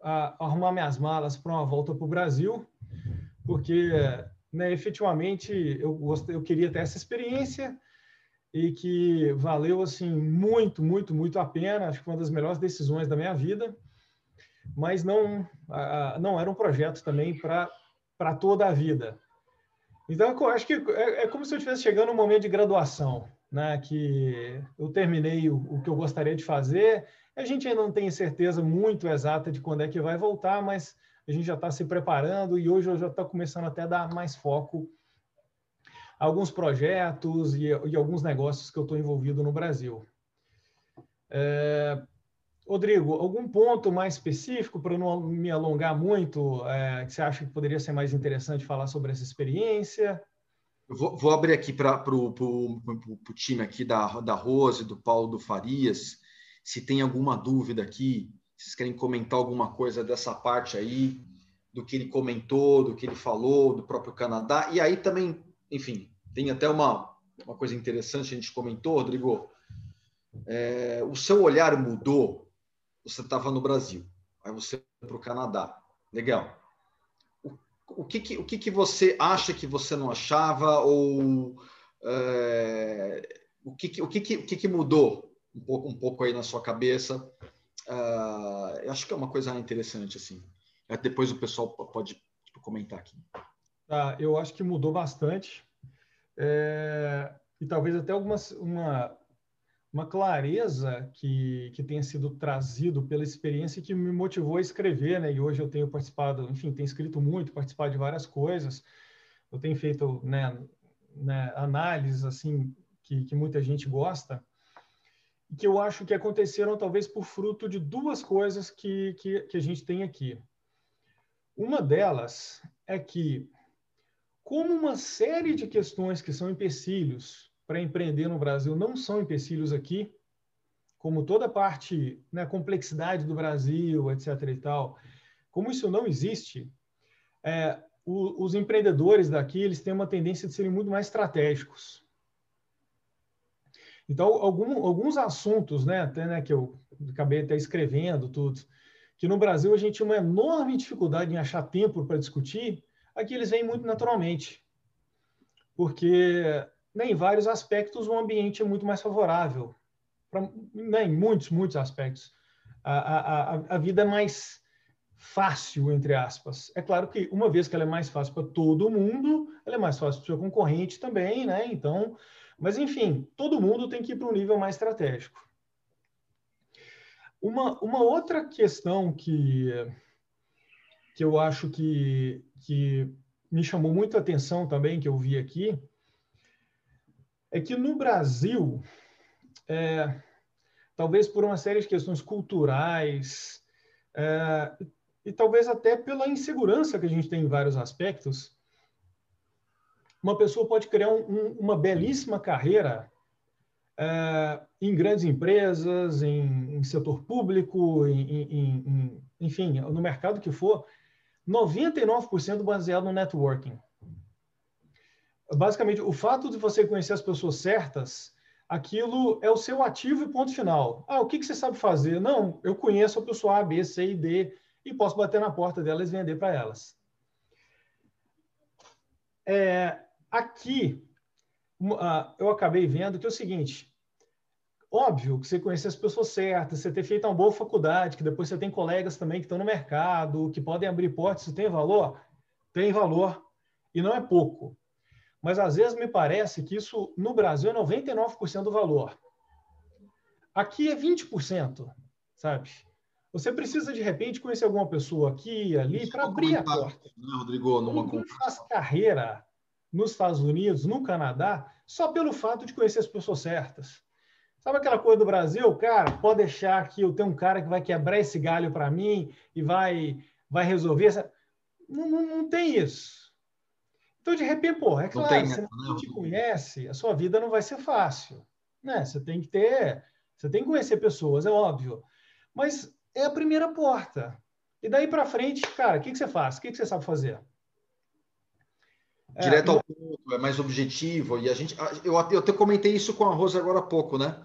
a, arrumar minhas malas para uma volta para o Brasil, porque né, efetivamente eu, eu queria ter essa experiência e que valeu assim muito, muito, muito a pena. Acho que uma das melhores decisões da minha vida, mas não, não era um projeto também para toda a vida. Então, eu acho que é, é como se eu estivesse chegando no momento de graduação, né? Que eu terminei o, o que eu gostaria de fazer. A gente ainda não tem certeza muito exata de quando é que vai voltar, mas a gente já está se preparando e hoje eu já estou começando até a dar mais foco a alguns projetos e, e alguns negócios que eu estou envolvido no Brasil. É, Rodrigo, algum ponto mais específico para não me alongar muito, é, que você acha que poderia ser mais interessante falar sobre essa experiência? Vou, vou, abrir aqui para o time aqui da, da Rose, do Paulo do Farias, se tem alguma dúvida aqui, vocês querem comentar alguma coisa dessa parte aí, do que ele comentou, do que ele falou, do próprio Canadá. E aí também, enfim, tem até uma, uma coisa interessante, a gente comentou, Rodrigo. É, o seu olhar mudou. Você estava no Brasil, aí você para o Canadá. Legal. O, o, que, que, o que, que você acha que você não achava? Ou é, o, que, o, que, o que, que mudou um pouco, um pouco aí na sua cabeça Uh, acho que é uma coisa interessante, assim. Depois o pessoal pode tipo, comentar aqui. Tá, eu acho que mudou bastante. É, e talvez até alguma, uma, uma clareza que, que tenha sido trazido pela experiência que me motivou a escrever, né? E hoje eu tenho participado, enfim, tenho escrito muito, participado de várias coisas. Eu tenho feito, né, né análises, assim, que, que muita gente gosta que eu acho que aconteceram talvez por fruto de duas coisas que, que, que a gente tem aqui. Uma delas é que, como uma série de questões que são empecilhos para empreender no Brasil não são empecilhos aqui, como toda parte, né, complexidade do Brasil, etc. e tal, como isso não existe, é, o, os empreendedores daqui eles têm uma tendência de serem muito mais estratégicos. Então, algum, alguns assuntos, né, até, né, que eu acabei até escrevendo tudo, que no Brasil a gente tem uma enorme dificuldade em achar tempo para discutir, aqui eles vêm muito naturalmente, porque né, em vários aspectos o ambiente é muito mais favorável, pra, né, em muitos, muitos aspectos. A, a, a, vida é mais fácil, entre aspas. É claro que uma vez que ela é mais fácil para todo mundo, ela é mais fácil para o seu concorrente também, né? Então, mas, enfim, todo mundo tem que ir para um nível mais estratégico. Uma, uma outra questão que, que eu acho que, que me chamou muito a atenção também, que eu vi aqui, é que no Brasil, é, talvez por uma série de questões culturais, é, e talvez até pela insegurança que a gente tem em vários aspectos, uma pessoa pode criar um, um, uma belíssima carreira é, em grandes empresas, em, em setor público, em, em, enfim, no mercado que for, 99% baseado no networking. Basicamente, o fato de você conhecer as pessoas certas, aquilo é o seu ativo e ponto final. Ah, o que, que você sabe fazer? Não, eu conheço a pessoa A, B, C e D e posso bater na porta delas e vender para elas. É, Aqui, eu acabei vendo que é o seguinte: óbvio que você conhecer as pessoas certas, você ter feito uma boa faculdade, que depois você tem colegas também que estão no mercado, que podem abrir portas, tem valor? Tem valor, e não é pouco. Mas às vezes me parece que isso no Brasil é 99% do valor. Aqui é 20%, sabe? Você precisa, de repente, conhecer alguma pessoa aqui ali para abrir a porta. Né, Rodrigo, numa Ninguém faz carreira nos Estados Unidos, no Canadá, só pelo fato de conhecer as pessoas certas. Sabe aquela coisa do Brasil? Cara, pode deixar que eu tenho um cara que vai quebrar esse galho para mim e vai, vai resolver. Essa... Não, não, não tem isso. Então, de repente, pô, é claro, tem, você né? não te conhece, a sua vida não vai ser fácil. Né? Você tem que ter, você tem que conhecer pessoas, é óbvio. Mas é a primeira porta. E daí para frente, cara, o que, que você faz? O que, que você sabe fazer? Direto ao ponto, é mais objetivo. E a gente, eu, eu até comentei isso com a Rosa agora há pouco, né?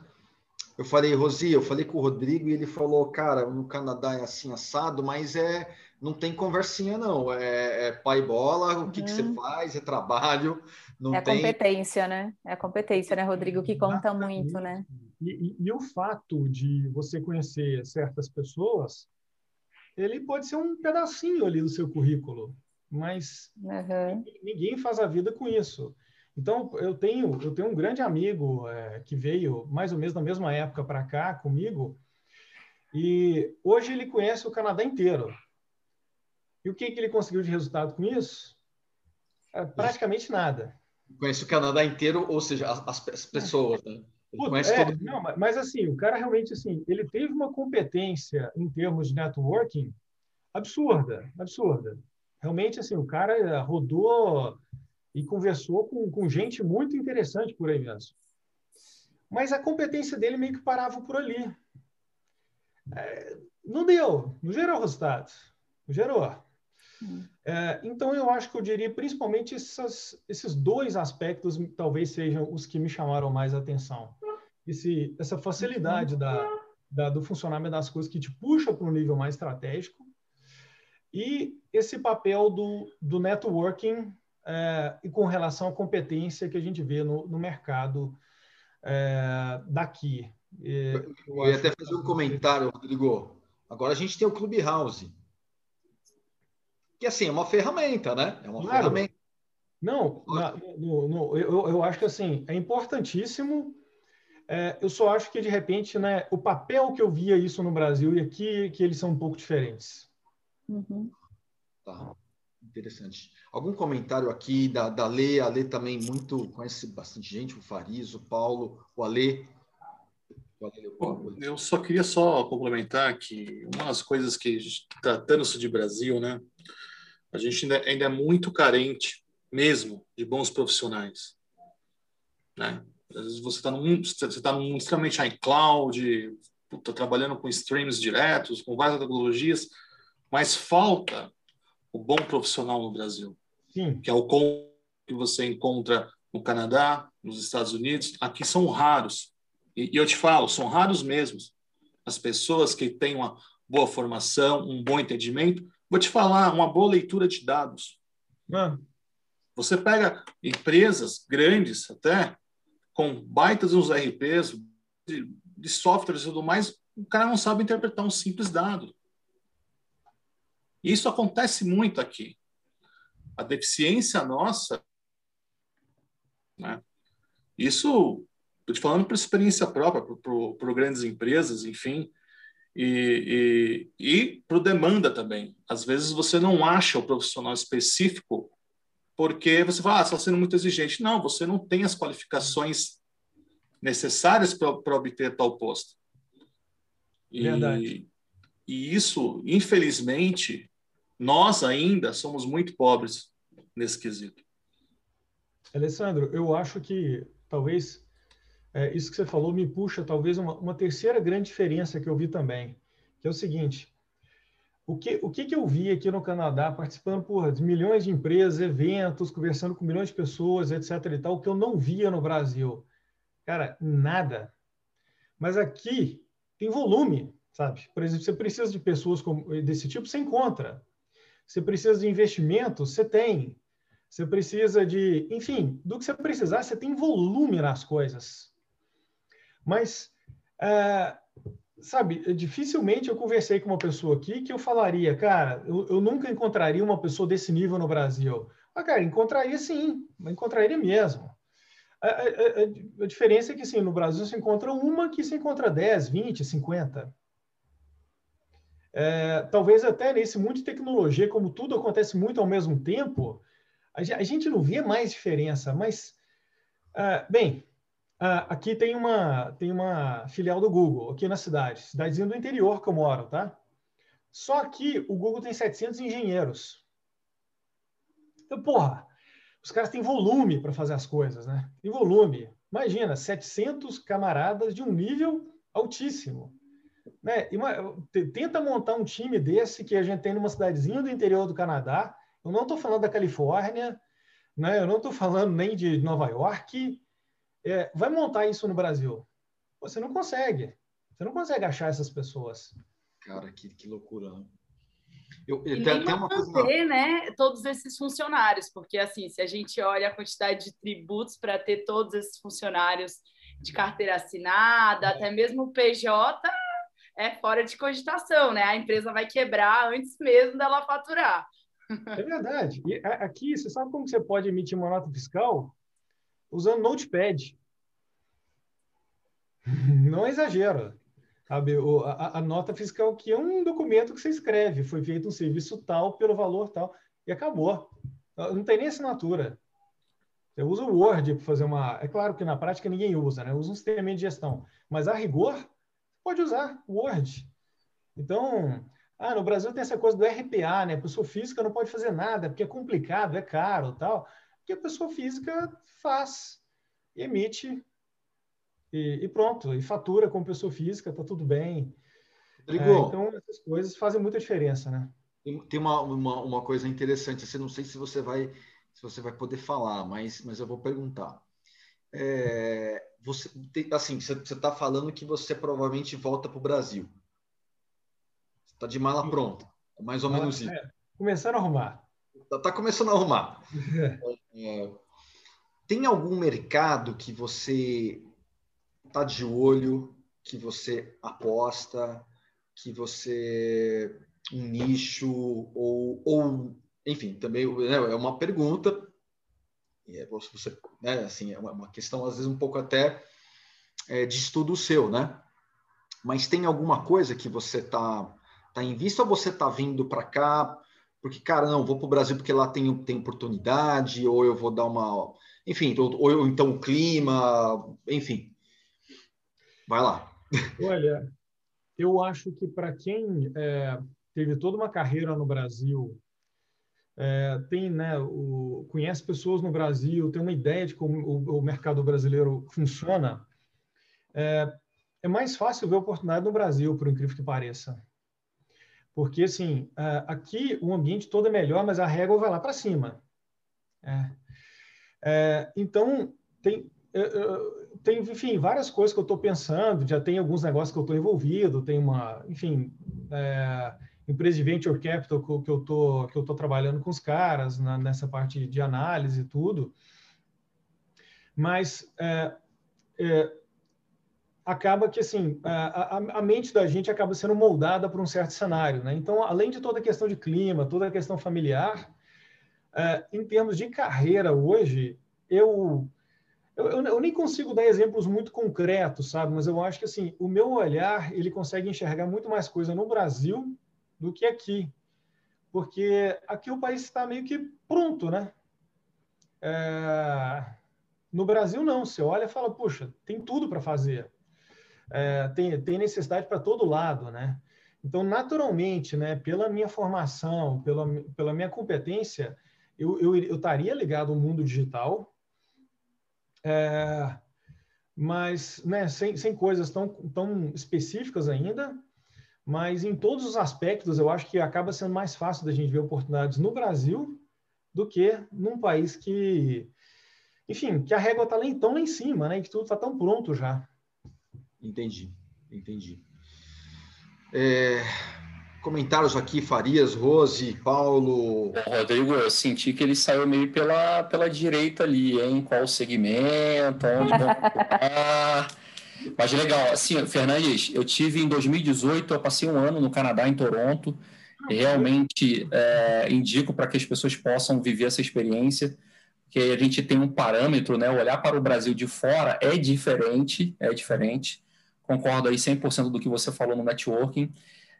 Eu falei, Rosi, eu falei com o Rodrigo e ele falou, cara, no Canadá é assim assado, mas é não tem conversinha não, é, é pai bola, o que, que você Uhum. faz, é trabalho, não É a tem. competência, né? É a competência, né, Rodrigo, que conta muito, né? E, e- e o fato de você conhecer certas pessoas, ele pode ser um pedacinho ali do seu currículo, mas Uhum. ninguém faz a vida com isso. Então, eu tenho, eu tenho um grande amigo é, que veio mais ou menos na mesma época para cá comigo, e hoje ele conhece o Canadá inteiro. E o que, que ele conseguiu de resultado com isso? É, praticamente nada. Conhece o Canadá inteiro, ou seja, as, as pessoas, né? Puta, conhece é, todo não, mas- assim, o cara realmente assim, ele teve uma competência em termos de networking absurda, absurda. Realmente assim, o cara eh, rodou e conversou com, com gente muito interessante por aí mesmo. Mas a competência dele meio que parava por ali. É, não deu, não gerou resultados, não gerou. É, então, eu acho que eu diria principalmente essas- esses dois aspectos talvez sejam os que me chamaram mais atenção. Esse, essa facilidade da, da- do funcionamento das coisas que te puxa para um nível mais estratégico e esse papel do, do networking é, e com relação à competência que a gente vê no, no mercado é, daqui. É, Eu ia até fazer um comentário, Rodrigo. Agora a gente tem o Clubhouse. Que assim, é uma ferramenta, né? É uma Claro. ferramenta. Não, na- no- no- eu, eu acho que assim, é importantíssimo. É, eu só acho que, de repente, né, o papel que eu via isso no Brasil e aqui, que eles são um pouco diferentes. Uhum. Tá. Interessante. Algum comentário aqui da, da Lê? A Lê também muito, conhece bastante gente, o Fariz, o Paulo, o Alê. Bom, eu só queria só complementar que uma das coisas que, tratando-se de Brasil, né, a gente ainda, ainda é muito carente, mesmo, de bons profissionais. Né? Às vezes você está num, você tá num mundo extremamente high cloud, puta, trabalhando com streams diretos, com várias tecnologias, mas falta o bom profissional no Brasil Sim, que é o que você encontra no Canadá, nos Estados Unidos, aqui são raros. E, e eu te falo, são raros mesmos. As pessoas que têm uma boa formação, um bom entendimento. Vou te falar, uma boa leitura de dados. Ah, Você pega empresas grandes até, com baitas uns RPs, de, de softwares e tudo mais, o cara não sabe interpretar um simples dado. E isso acontece muito aqui. A deficiência nossa, né? isso, estou te falando por experiência própria, para grandes empresas, enfim, e, e, e para demanda também. Às vezes você não acha o profissional específico porque você fala, ah, está sendo muito exigente. Não, você não tem as qualificações necessárias para obter tal posto. E, Verdade. E isso, infelizmente, nós ainda somos muito pobres nesse quesito. Alessandro, eu acho que talvez é, isso que você falou me puxa talvez uma, uma terceira grande diferença que eu vi também, que é o seguinte: o que, o que, que eu vi aqui no Canadá, participando por milhões de empresas, eventos, conversando com milhões de pessoas, etc. e tal, que eu não via no Brasil? Cara, nada. Mas aqui tem volume, sabe? Por exemplo, você precisa de pessoas desse tipo, você encontra. Você precisa de investimento, você tem. Você precisa de, enfim, do que você precisar, você tem volume nas coisas. Mas, é, sabe, dificilmente eu conversei com uma pessoa aqui que eu falaria, cara, eu, eu nunca encontraria uma pessoa desse nível no Brasil. Ah, cara, encontraria sim, encontraria mesmo. A, a, a, a, diferença é que, sim, no Brasil se encontra uma que se encontra 10, 20, 50. É, talvez até nesse mundo de tecnologia, como tudo acontece muito ao mesmo tempo, a, gente não vê mais diferença. Mas, uh, bem, aqui tem uma, tem uma filial do Google, aqui na cidade, cidadezinha do interior que eu moro, tá? Só que o Google tem 700 engenheiros. Então, porra, os caras têm volume para fazer as coisas, né? Tem volume. Imagina, 700 camaradas de um nível altíssimo. Né? Uma, tenta montar um time desse que a gente tem numa cidadezinha do interior do Canadá. Eu não estou falando da Califórnia, né? eu não estou falando nem de Nova York. É, vai montar isso no Brasil. Você não consegue. Você não consegue achar essas pessoas. Cara, que, que loucura. Né? Eu, e tem, tem uma coisa... manter, né, todos esses funcionários, porque assim, se a gente olha a quantidade de tributos para ter todos esses funcionários de carteira assinada, é. até mesmo o PJ é fora de cogitação, né? A empresa vai quebrar antes mesmo dela faturar. É verdade. E aqui, você sabe como você pode emitir uma nota fiscal? Usando Notepad. Não é exagero. Sabe, a, a, nota fiscal que é um documento que você escreve, foi feito um serviço tal pelo valor tal, e acabou. Não tem nem assinatura. Você usa o Word para fazer uma. É claro que na prática ninguém usa, né? Usa um sistema de gestão. Mas a rigor, pode usar o Word. Então, ah, no Brasil tem essa coisa do RPA, né? Pessoa física não pode fazer nada, porque é complicado, é caro tal. Porque a pessoa física faz, emite e, e, pronto, e fatura como pessoa física, tá tudo bem. Rodrigo, é, então, essas coisas fazem muita diferença, né? Tem uma, uma, uma coisa interessante, assim, não sei se você vai se você vai poder falar, mas, mas eu vou perguntar. É, você, assim, você está falando que você provavelmente volta para o Brasil. Está de mala pronta. É mais ou menos isso. É, começando a arrumar. Está tá começando a arrumar. É, tem algum mercado que você está de olho, que você aposta, que você um nicho ou, ou enfim, também né, é uma pergunta. É você, né, assim, é uma questão às vezes um pouco até é, de estudo seu, né? Mas tem alguma coisa que você tá tá em vista ou você tá vindo para cá? Porque cara não vou para o Brasil porque lá tem tem oportunidade ou eu vou dar uma enfim ou, ou então o clima enfim Vai lá. Olha, eu acho que para quem é, teve toda uma carreira no Brasil, é, tem, né, o, conhece pessoas no Brasil, tem uma ideia de como o, o mercado brasileiro funciona, é, é, mais fácil ver oportunidade no Brasil, por incrível que pareça. Porque, assim, é, aqui o ambiente todo é melhor, mas a régua vai lá para cima. É. É, então, tem, tem, enfim, várias coisas que eu estou pensando, já tem alguns negócios que eu estou envolvido, tem uma, enfim, é, empresa de venture capital que eu tô que eu tô trabalhando com os caras na, nessa parte de análise e tudo, mas é, é, acaba que assim a, a, mente da gente acaba sendo moldada por um certo cenário, né? Então, além de toda a questão de clima, toda a questão familiar, é, em termos de carreira hoje, eu eu, eu, eu, nem consigo dar exemplos muito concretos, sabe? Mas eu acho que assim, o meu olhar ele consegue enxergar muito mais coisa no Brasil do que aqui, porque aqui o país está meio que pronto, né? É... No Brasil não, você olha e fala, puxa, tem tudo para fazer, é, tem, tem necessidade para todo lado, né? Então, naturalmente, né, pela minha formação, pela, pela minha competência, eu, eu, eu estaria ligado ao mundo digital, é, mas né, sem, sem coisas tão, tão específicas ainda, mas em todos os aspectos eu acho que acaba sendo mais fácil da gente ver oportunidades no Brasil do que num país que, enfim, que a régua está tão lá em cima, né, que tudo está tão pronto já. Entendi, entendi. É, Comentários aqui, Farias, Rose, Paulo. Rodrigo, eu senti que ele saiu meio pela, pela direita ali, hein? Qual segmento, onde Mas legal, assim, Fernandes, eu tive em 2018, eu passei um ano no Canadá, em Toronto. realmente é, indico para que as pessoas possam viver essa experiência, que a gente tem um parâmetro, né? Olhar para o Brasil de fora é diferente, é diferente. Concordo aí 100% do que você falou no networking,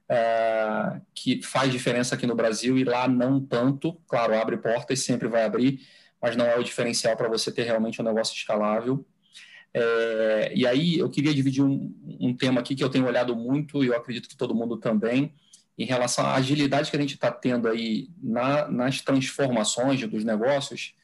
é, que faz diferença aqui no Brasil e lá não tanto. Claro, abre portas, sempre vai abrir, mas não é o diferencial para você ter realmente um negócio escalável. É, e aí eu queria dividir um, um, tema aqui que eu tenho olhado muito e eu acredito que todo mundo também, em relação à agilidade que a gente está tendo aí na, nas transformações dos negócios.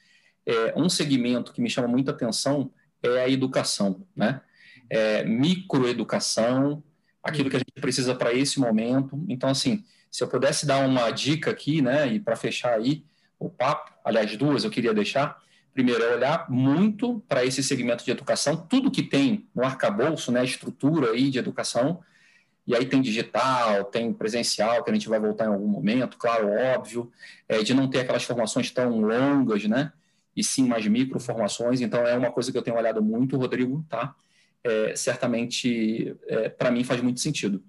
É, um segmento que me chama muita atenção é a educação, né? É, microeducação, aquilo que a gente precisa para esse momento. Então, assim, se eu pudesse dar uma dica aqui, né, e para fechar aí o papo, aliás, duas eu queria deixar, primeiro, é olhar muito para esse segmento de educação, tudo que tem no arcabouço, né, estrutura aí de educação, e aí tem digital, tem presencial, que a gente vai voltar em algum momento, claro, óbvio, é, de não ter aquelas formações tão longas, né, e sim mais micro formações, então é uma coisa que eu tenho olhado muito, Rodrigo, tá? É, certamente, é, para mim, faz muito sentido.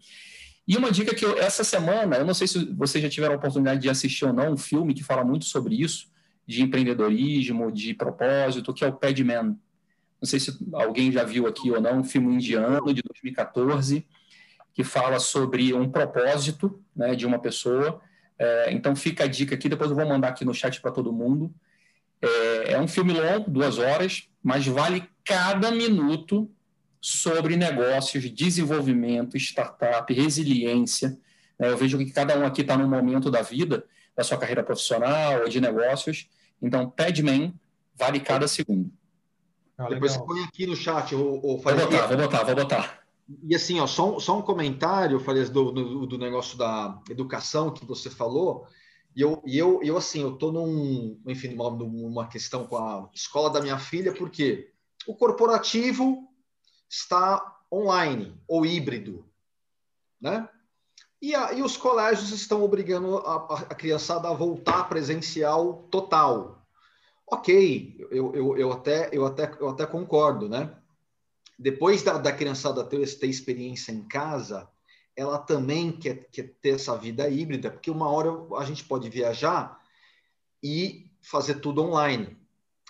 E uma dica que eu, essa semana, eu não sei se vocês já tiveram a oportunidade de assistir ou não, um filme que fala muito sobre isso, de empreendedorismo, de propósito, que é o Padman. Não sei se alguém já viu aqui ou não, um filme indiano de 2014, que fala sobre um propósito né, de uma pessoa. É, então fica a dica aqui, depois eu vou mandar aqui no chat para todo mundo. É, é um filme longo, duas horas, mas vale cada minuto sobre negócios, desenvolvimento, startup, resiliência. Né? Eu vejo que cada um aqui está num momento da vida, da sua carreira profissional ou de negócios, então, Padman vale cada segundo. Ah, Depois você põe aqui no chat. O, o vou botar, vou botar, vou botar. E assim, ó, só, só um comentário, Farias, do, do, do, negócio da educação que você falou. E eu, e eu, eu assim, eu estou num, enfim, numa, numa questão com a escola da minha filha, porque o corporativo está online ou híbrido, né? E, a, e os colégios estão obrigando a, a criançada a voltar presencial total. Ok, eu, eu, eu, até, eu, até, eu até concordo, né? Depois da, da criançada ter, ter experiência em casa, ela também quer, quer ter essa vida híbrida, porque uma hora a gente pode viajar e fazer tudo online.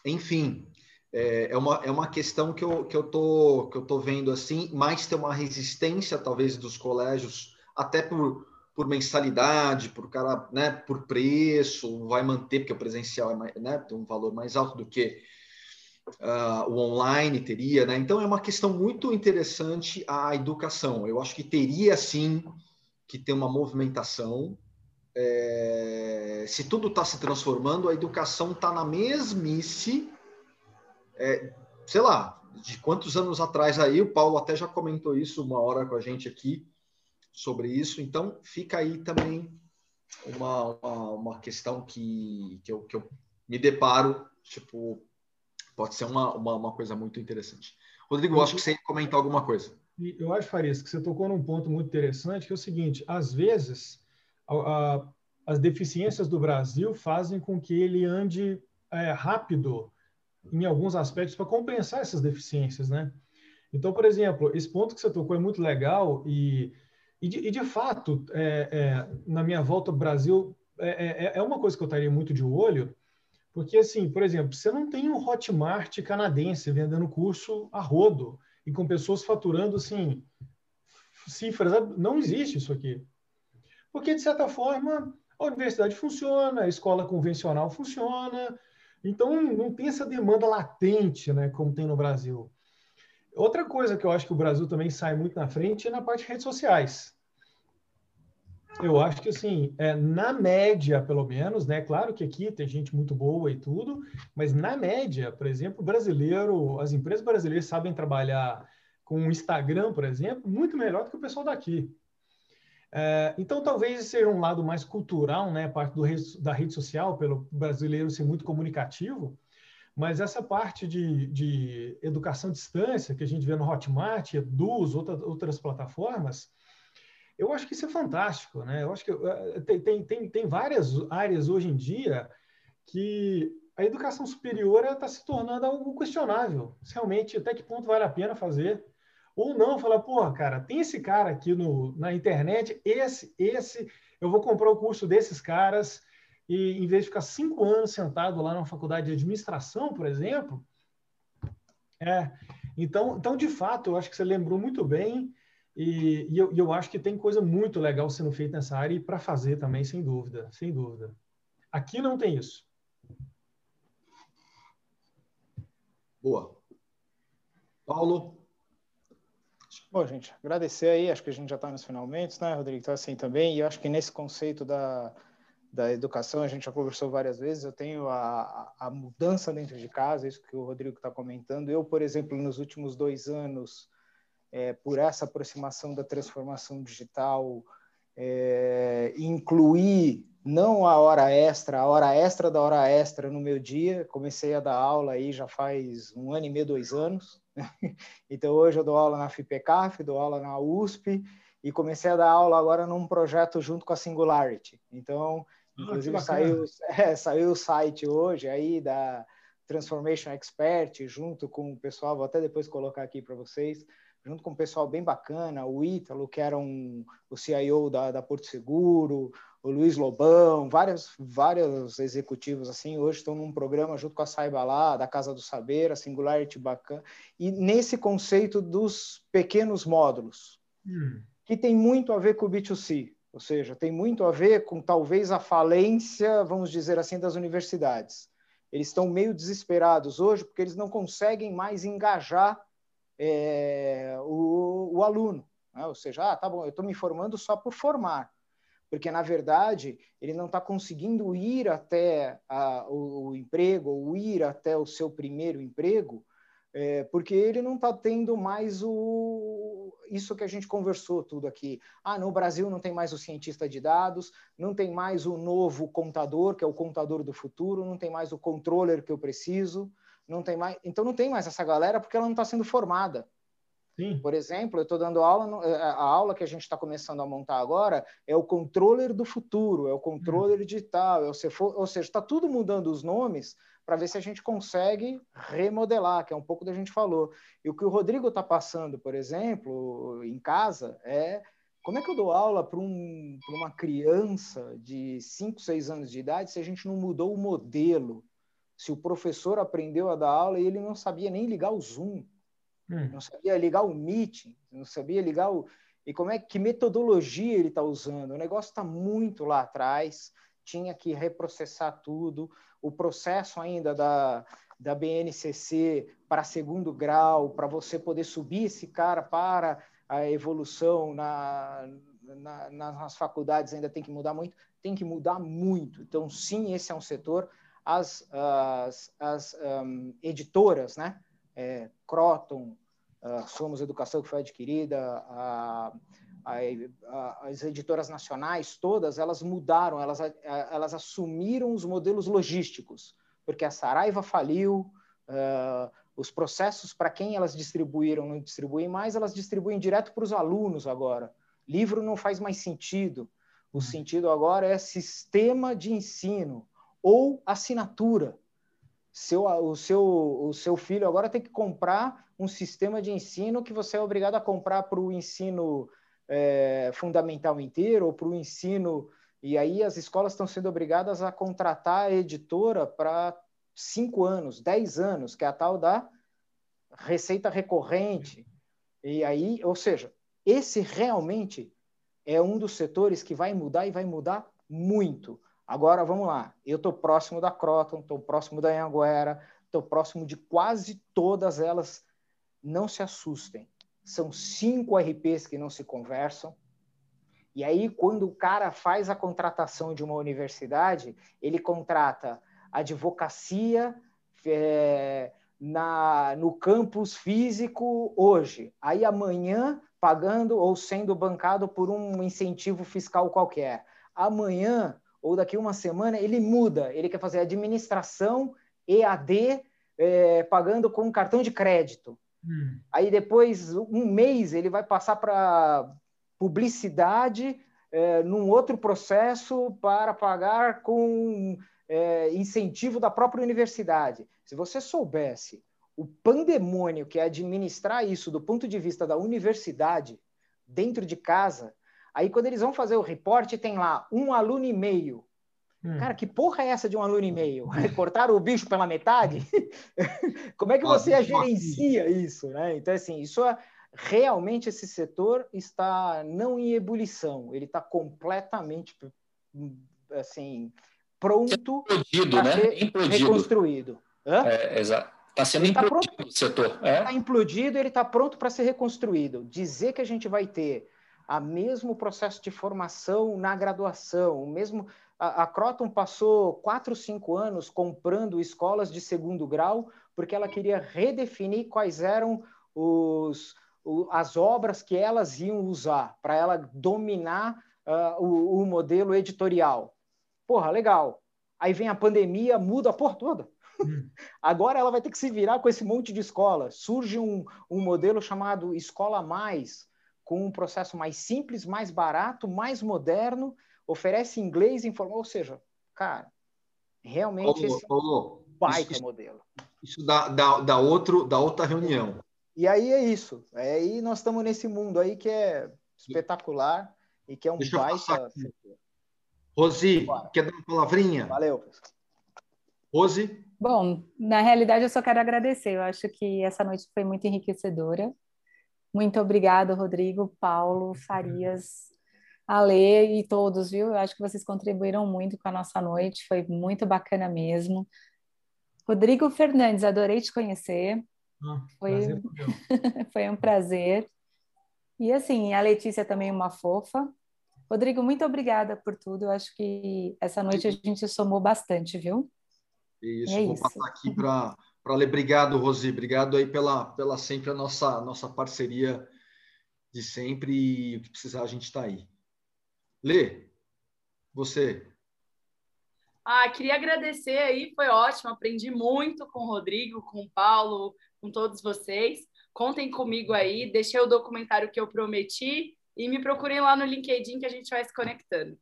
Enfim, é, é uma, é uma questão que eu, que, eu tô, que eu tô vendo assim, mais ter uma resistência, talvez, dos colégios até por, por mensalidade, por cara, né, por preço, vai manter, porque o presencial é mais, né, tem um valor mais alto do que uh, o online teria, né? Então é uma questão muito interessante a educação. Eu acho que teria sim que ter uma movimentação. É, se tudo está se transformando, a educação está na mesmice, é, sei lá, de quantos anos atrás aí, o Paulo até já comentou isso uma hora com a gente aqui, sobre isso. Então, fica aí também uma, uma, uma questão que, que, eu, que eu me deparo, tipo, pode ser uma, uma, uma coisa muito interessante. Rodrigo, acho que você ia comentar alguma coisa. Eu acho, Farias, que você tocou num ponto muito interessante, que é o seguinte, às vezes, a, a, as deficiências do Brasil fazem com que ele ande é, rápido em alguns aspectos para compensar essas deficiências, né? Então, por exemplo, esse ponto que você tocou é muito legal e e de, e de fato, é, é, na minha volta ao Brasil, é, é, é, uma coisa que eu estaria muito de olho, porque, assim, por exemplo, você não tem um Hotmart canadense vendendo curso a rodo e com pessoas faturando, assim, cifras. Não existe isso aqui. Porque, de certa forma, a universidade funciona, a escola convencional funciona, então não tem essa demanda latente, né, como tem no Brasil. Outra coisa que eu acho que o Brasil também sai muito na frente é na parte de redes sociais. Eu acho que, assim, é, na média, pelo menos, né? Claro que aqui tem gente muito boa e tudo, mas na média, por exemplo, o brasileiro, as empresas brasileiras sabem trabalhar com o Instagram, por exemplo, muito melhor do que o pessoal daqui. É, então, talvez seja um lado mais cultural, né? Parte do, da rede social, pelo brasileiro ser muito comunicativo, mas essa parte de, de educação à distância, que a gente vê no Hotmart, Eduz, outra, outras plataformas, eu acho que isso é fantástico. Né? Eu acho que uh, tem, tem, tem várias áreas hoje em dia que a educação superior está se tornando algo questionável. Realmente, até que ponto vale a pena fazer Ou não, falar, porra, cara, tem esse cara aqui no, na internet, esse, esse, eu vou comprar o curso desses caras, e em vez de ficar cinco anos sentado lá na faculdade de administração, por exemplo, é. Então, então, de fato, eu acho que você lembrou muito bem, e, e eu, eu acho que tem coisa muito legal sendo feita nessa área e para fazer também, sem dúvida, sem dúvida. Aqui não tem isso. Boa. Paulo? Bom, gente, agradecer aí, acho que a gente já está nos finalmente, né, Rodrigo? Então, assim, também, e eu acho que nesse conceito da, da educação, a gente já conversou várias vezes, eu tenho a, a mudança dentro de casa, isso que o Rodrigo está comentando. Eu, por exemplo, nos últimos dois anos, é, por essa aproximação da transformação digital, é, incluir não a hora extra, a hora extra da hora extra no meu dia. Comecei a dar aula aí já faz um ano e meio, dois anos. então hoje eu dou aula na FIPECAF, dou aula na USP e comecei a dar aula agora num projeto junto com a Singularity. Então, ah, inclusive saiu, é, saiu o site hoje aí da Transformation Expert junto com o pessoal, vou até depois colocar aqui para vocês junto com um pessoal bem bacana, o Ítalo, que era um, o CIO da, da Porto Seguro, o Luiz Lobão, vários, vários executivos assim, hoje estão num programa junto com a Saiba lá, da Casa do Saber, a Singularity Bacana, e nesse conceito dos pequenos módulos, hum. que tem muito a ver com o B2C, ou seja, tem muito a ver com talvez a falência, vamos dizer assim, das universidades. Eles estão meio desesperados hoje porque eles não conseguem mais engajar é, o, o, aluno. Né? Ou seja, ah, tá bom, eu estou me formando só por formar, porque na verdade ele não está conseguindo ir até a, o, o, emprego ou ir até o seu primeiro emprego, é, porque ele não está tendo mais o isso que a gente conversou tudo aqui. Ah, no Brasil não tem mais o cientista de dados, não tem mais o novo contador, que é o contador do futuro, não tem mais o controller que eu preciso não tem mais, então não tem mais essa galera porque ela não está sendo formada. Sim. Por exemplo, eu estou dando aula, eh, a aula que a gente está começando a montar agora é o controller do futuro, é o controller hum. digital, é o, ou seja, está tudo mudando os nomes para ver se a gente consegue remodelar, que é um pouco da gente falou. E o que o Rodrigo está passando, por exemplo, em casa, é como é que eu dou aula para um, uma criança de 5, 6 anos de idade se a gente não mudou o modelo se o professor aprendeu a dar aula e ele não sabia nem ligar o Zoom, hum. não sabia ligar o Meet, não sabia ligar o. E como é que metodologia ele está usando? O negócio está muito lá atrás, tinha que reprocessar tudo. O processo ainda da, da BNCC para segundo grau, para você poder subir esse cara para a evolução na, na, nas faculdades ainda tem que mudar muito, tem que mudar muito. Então, sim, esse é um setor as, as, as um, editoras, né? É, Croton, uh, Somos Educação, que foi adquirida, a, a, a, as editoras nacionais todas, elas mudaram, elas, elas assumiram os modelos logísticos, porque a Saraiva faliu, uh, os processos para quem elas distribuíram não distribuem mais, elas distribuem direto para os alunos agora. Livro não faz mais sentido. O uhum. sentido agora é sistema de ensino ou assinatura. Seu, o, seu, o seu filho agora tem que comprar um sistema de ensino que você é obrigado a comprar para o ensino é, fundamental inteiro ou para o ensino. E aí as escolas estão sendo obrigadas a contratar a editora para cinco anos, dez anos, que é a tal da receita recorrente. E aí, ou seja, esse realmente é um dos setores que vai mudar e vai mudar muito. Agora, vamos lá. Eu estou próximo da Croton, estou próximo da Anhanguera, estou próximo de quase todas elas. Não se assustem. São cinco RPs que não se conversam. E aí, quando o cara faz a contratação de uma universidade, ele contrata advocacia é, na, no campus físico hoje. Aí, amanhã, pagando ou sendo bancado por um incentivo fiscal qualquer. Amanhã, ou daqui uma semana ele muda, ele quer fazer administração EAD é, pagando com cartão de crédito. Hum. Aí depois, um mês, ele vai passar para publicidade é, num outro processo para pagar com é, incentivo da própria universidade. Se você soubesse o pandemônio que é administrar isso do ponto de vista da universidade, dentro de casa, aí quando eles vão fazer o reporte, tem lá um aluno e meio. Hum. Cara, que porra é essa de um aluno e meio? Cortaram o bicho pela metade? Como é que você gerencia isso? Né? Então, assim, isso é, realmente esse setor está não em ebulição, ele está completamente assim pronto para né? ser implodido. reconstruído. É, exato. Está sendo tá implodido tá pronto, o setor. Está é? Tá implodido, ele está pronto para ser reconstruído. Dizer que a gente vai ter a mesmo processo de formação na graduação, o mesmo a, a Croton passou quatro, cinco anos comprando escolas de segundo grau porque ela queria redefinir quais eram os, as obras que elas iam usar para ela dominar uh, o, o, modelo editorial. Porra, legal. Aí vem a pandemia, muda a porra toda. Hum. Agora ela vai ter que se virar com esse monte de escola. Surge um, um modelo chamado Escola Mais, com um processo mais simples, mais barato, mais moderno, oferece inglês informal, ou seja, cara, realmente esse é um baita isso, modelo. Isso dá, dá, dá, outro, dá outra reunião. E aí é isso. É aí nós estamos nesse mundo aí que é espetacular e que é um Deixa baita. Rosi, quer dar uma palavrinha? Valeu. Rose? Bom, na realidade eu só quero agradecer. Eu acho que essa noite foi muito enriquecedora. Muito obrigada, Rodrigo, Paulo, Farias, Ale e todos, viu? Eu acho que vocês contribuíram muito com a nossa noite, foi muito bacana mesmo. Rodrigo Fernandes, adorei te conhecer. Ah, foi... foi um prazer. E assim, a Letícia também uma fofa. Rodrigo, muito obrigada por tudo. Eu acho que essa noite a gente somou bastante, viu? Isso, é vou isso. passar aqui para para ler. Obrigado, Rosi. Obrigado aí pela, pela sempre a nossa, nossa parceria de sempre e o que precisar a gente está aí. Lê, você. Ah, queria agradecer aí, foi ótimo, aprendi muito com o Rodrigo, com o Paulo, com todos vocês. Contem comigo aí, deixei o documentário que eu prometi e me procurem lá no LinkedIn que a gente vai se conectando.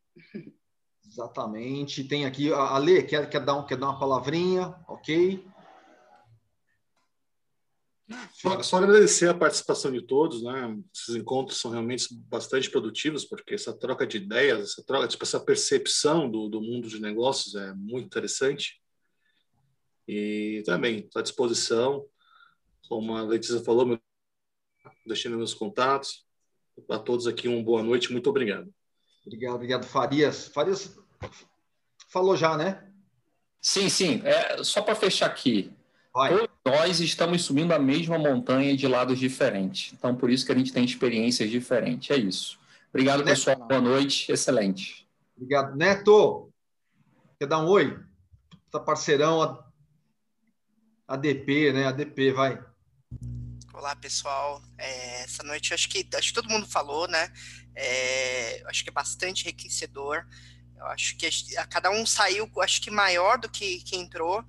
Exatamente. Tem aqui a Lê, quer, quer, dar um, quer dar uma palavrinha, ok? Só, só, agradecer a participação de todos, né? Esses encontros são realmente bastante produtivos, porque essa troca de ideias, essa troca, tipo, essa percepção do, do mundo de negócios é muito interessante. E também estou à disposição, como a Letícia falou, meu, deixando meus contatos. Para todos aqui, uma boa noite, muito obrigado. Obrigado, obrigado, Farias. Farias falou já, né? Sim, sim. É, só para fechar aqui, Todos nós estamos subindo a mesma montanha de lados diferentes. Então, por isso que a gente tem experiências diferentes. É isso. Obrigado, Neto. pessoal. Boa noite. Excelente. Obrigado. Neto, quer dar um oi? Tá parceirão, ADP, né? ADP, vai. Olá, pessoal. É, essa noite acho que acho que todo mundo falou, né? É, acho que é bastante enriquecedor. Eu acho que a, cada um saiu, acho que maior do que, que entrou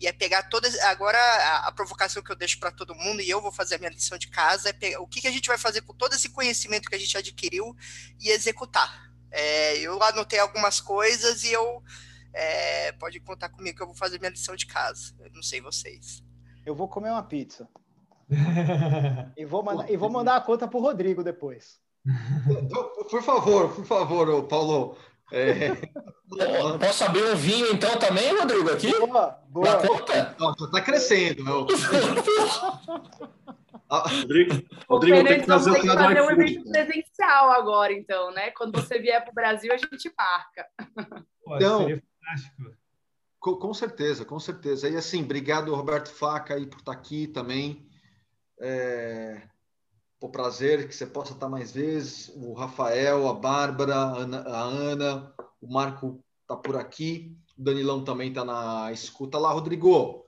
e é pegar todas. Agora, a, a provocação que eu deixo para todo mundo, e eu vou fazer a minha lição de casa, é pegar, o que, que a gente vai fazer com todo esse conhecimento que a gente adquiriu e executar. É, eu anotei algumas coisas e eu. É, pode contar comigo que eu vou fazer minha lição de casa. Eu não sei vocês. Eu vou comer uma pizza. e, vou mandar, e vou mandar a conta pro Rodrigo depois. Por favor, por favor, Paulo. É... Posso abrir um vinho então também, Rodrigo, aqui? Boa, boa. Está crescendo. Meu. Rodrigo, Rodrigo tem que trazer, tem que fazer um evento presencial agora, então, né? Quando você vier para o Brasil, a gente marca. Então, com, com, certeza, com certeza. E assim, obrigado, Roberto Faca, aí, por estar aqui também. É o prazer que você possa estar mais vezes. O Rafael, a Bárbara, a Ana, a Ana o Marco está por aqui, o Danilão também está na escuta lá. Rodrigo,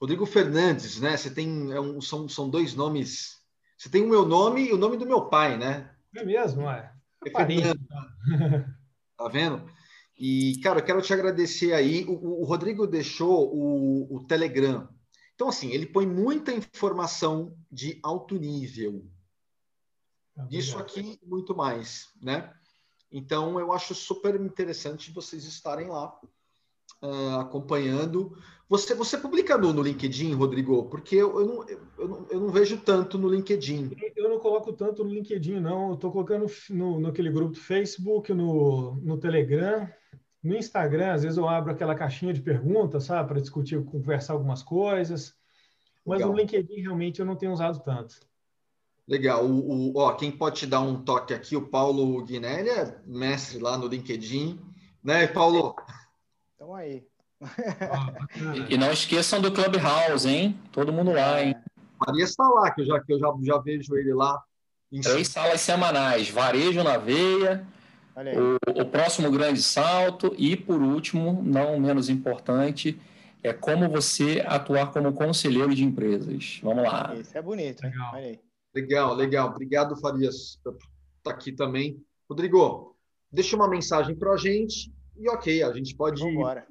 Rodrigo Fernandes, né? Você tem é um, são, são dois nomes. Você tem o meu nome e o nome do meu pai, né? É mesmo, é. é Fernando, tá vendo? E, cara, eu quero te agradecer aí. O, o Rodrigo deixou o, o Telegram. Então, assim, ele põe muita informação de alto nível disso aqui e muito mais, né? Então, eu acho super interessante vocês estarem lá. uh, acompanhando. Você, você publica no, no LinkedIn, Rodrigo? Porque eu, eu, não, eu, não, eu não vejo tanto no LinkedIn. Eu não coloco tanto no LinkedIn, não. Eu estou colocando no, no aquele grupo do Facebook, no, no Telegram. No Instagram, às vezes eu abro aquela caixinha de perguntas, sabe, para discutir, conversar algumas coisas. Mas Legal. no LinkedIn, realmente, eu não tenho usado tanto. Legal. O, o, ó, quem pode te dar um toque aqui, o Paulo Guinelli é mestre lá no LinkedIn. Né, Paulo? Então aí. e, e, não esqueçam do Clubhouse, hein? Todo mundo lá, hein? Maria está lá, que eu já, que eu já, já vejo ele lá. Três salas semanais, varejo na veia, o, o, próximo grande salto e, por último, não menos importante, é como você atuar como conselheiro de empresas. Vamos lá. Isso é bonito. Legal, legal. legal. Obrigado, Farias, por estar aqui também. Rodrigo, deixa uma mensagem para a gente e ok, a gente pode Vamos embora.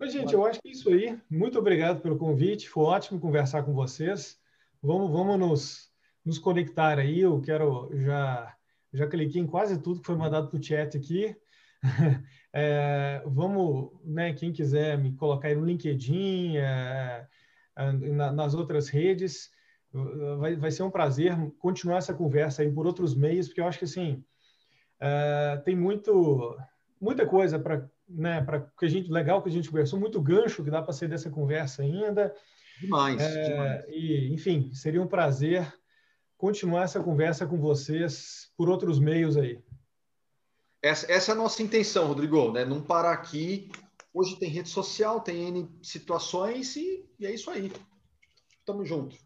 Oi, gente, eu acho que é isso aí. Muito obrigado pelo convite. Foi ótimo conversar com vocês. Vamos, vamos nos, nos conectar aí. Eu quero já já cliquei em quase tudo que foi mandado para o chat aqui. É, vamos, né, quem quiser me colocar aí no LinkedIn, é, é, nas outras redes, vai, vai ser um prazer continuar essa conversa aí por outros meios, porque eu acho que assim é, tem muito, muita coisa para né, para que a gente legal que a gente conversou, muito gancho que dá para ser dessa conversa ainda. Demais, é, demais. E, enfim, seria um prazer continuar essa conversa com vocês por outros meios aí. Essa, essa é a nossa intenção, Rodrigo, né? Não parar aqui. Hoje tem rede social, tem N situações e, e é isso aí. Tamo junto.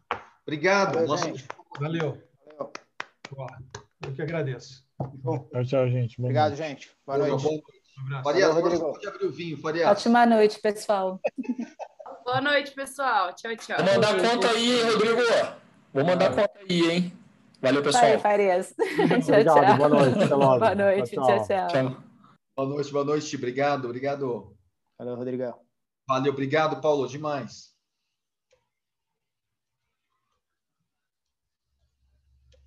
Obrigado. Valeu. Nossa... Valeu. Valeu. Eu que agradeço. Bom. Tchau, tchau, gente. Bom Obrigado, noite. gente. Boa noite. Bom, um Farias, agora pode abrir o vinho, Farias. Ótima noite, pessoal. Boa noite, pessoal. Tchau, tchau. Vou mandar conta aí, Rodrigo. Vou mandar conta aí, hein? Valeu, pessoal. Vai, Farias. tchau, Obrigado, tchau. Boa noite. Até logo. Boa noite. Tchau, tchau. tchau. tchau. Boa noite, boa noite. Obrigado, obrigado. Valeu, Rodrigo. Valeu, obrigado, Paulo. Demais.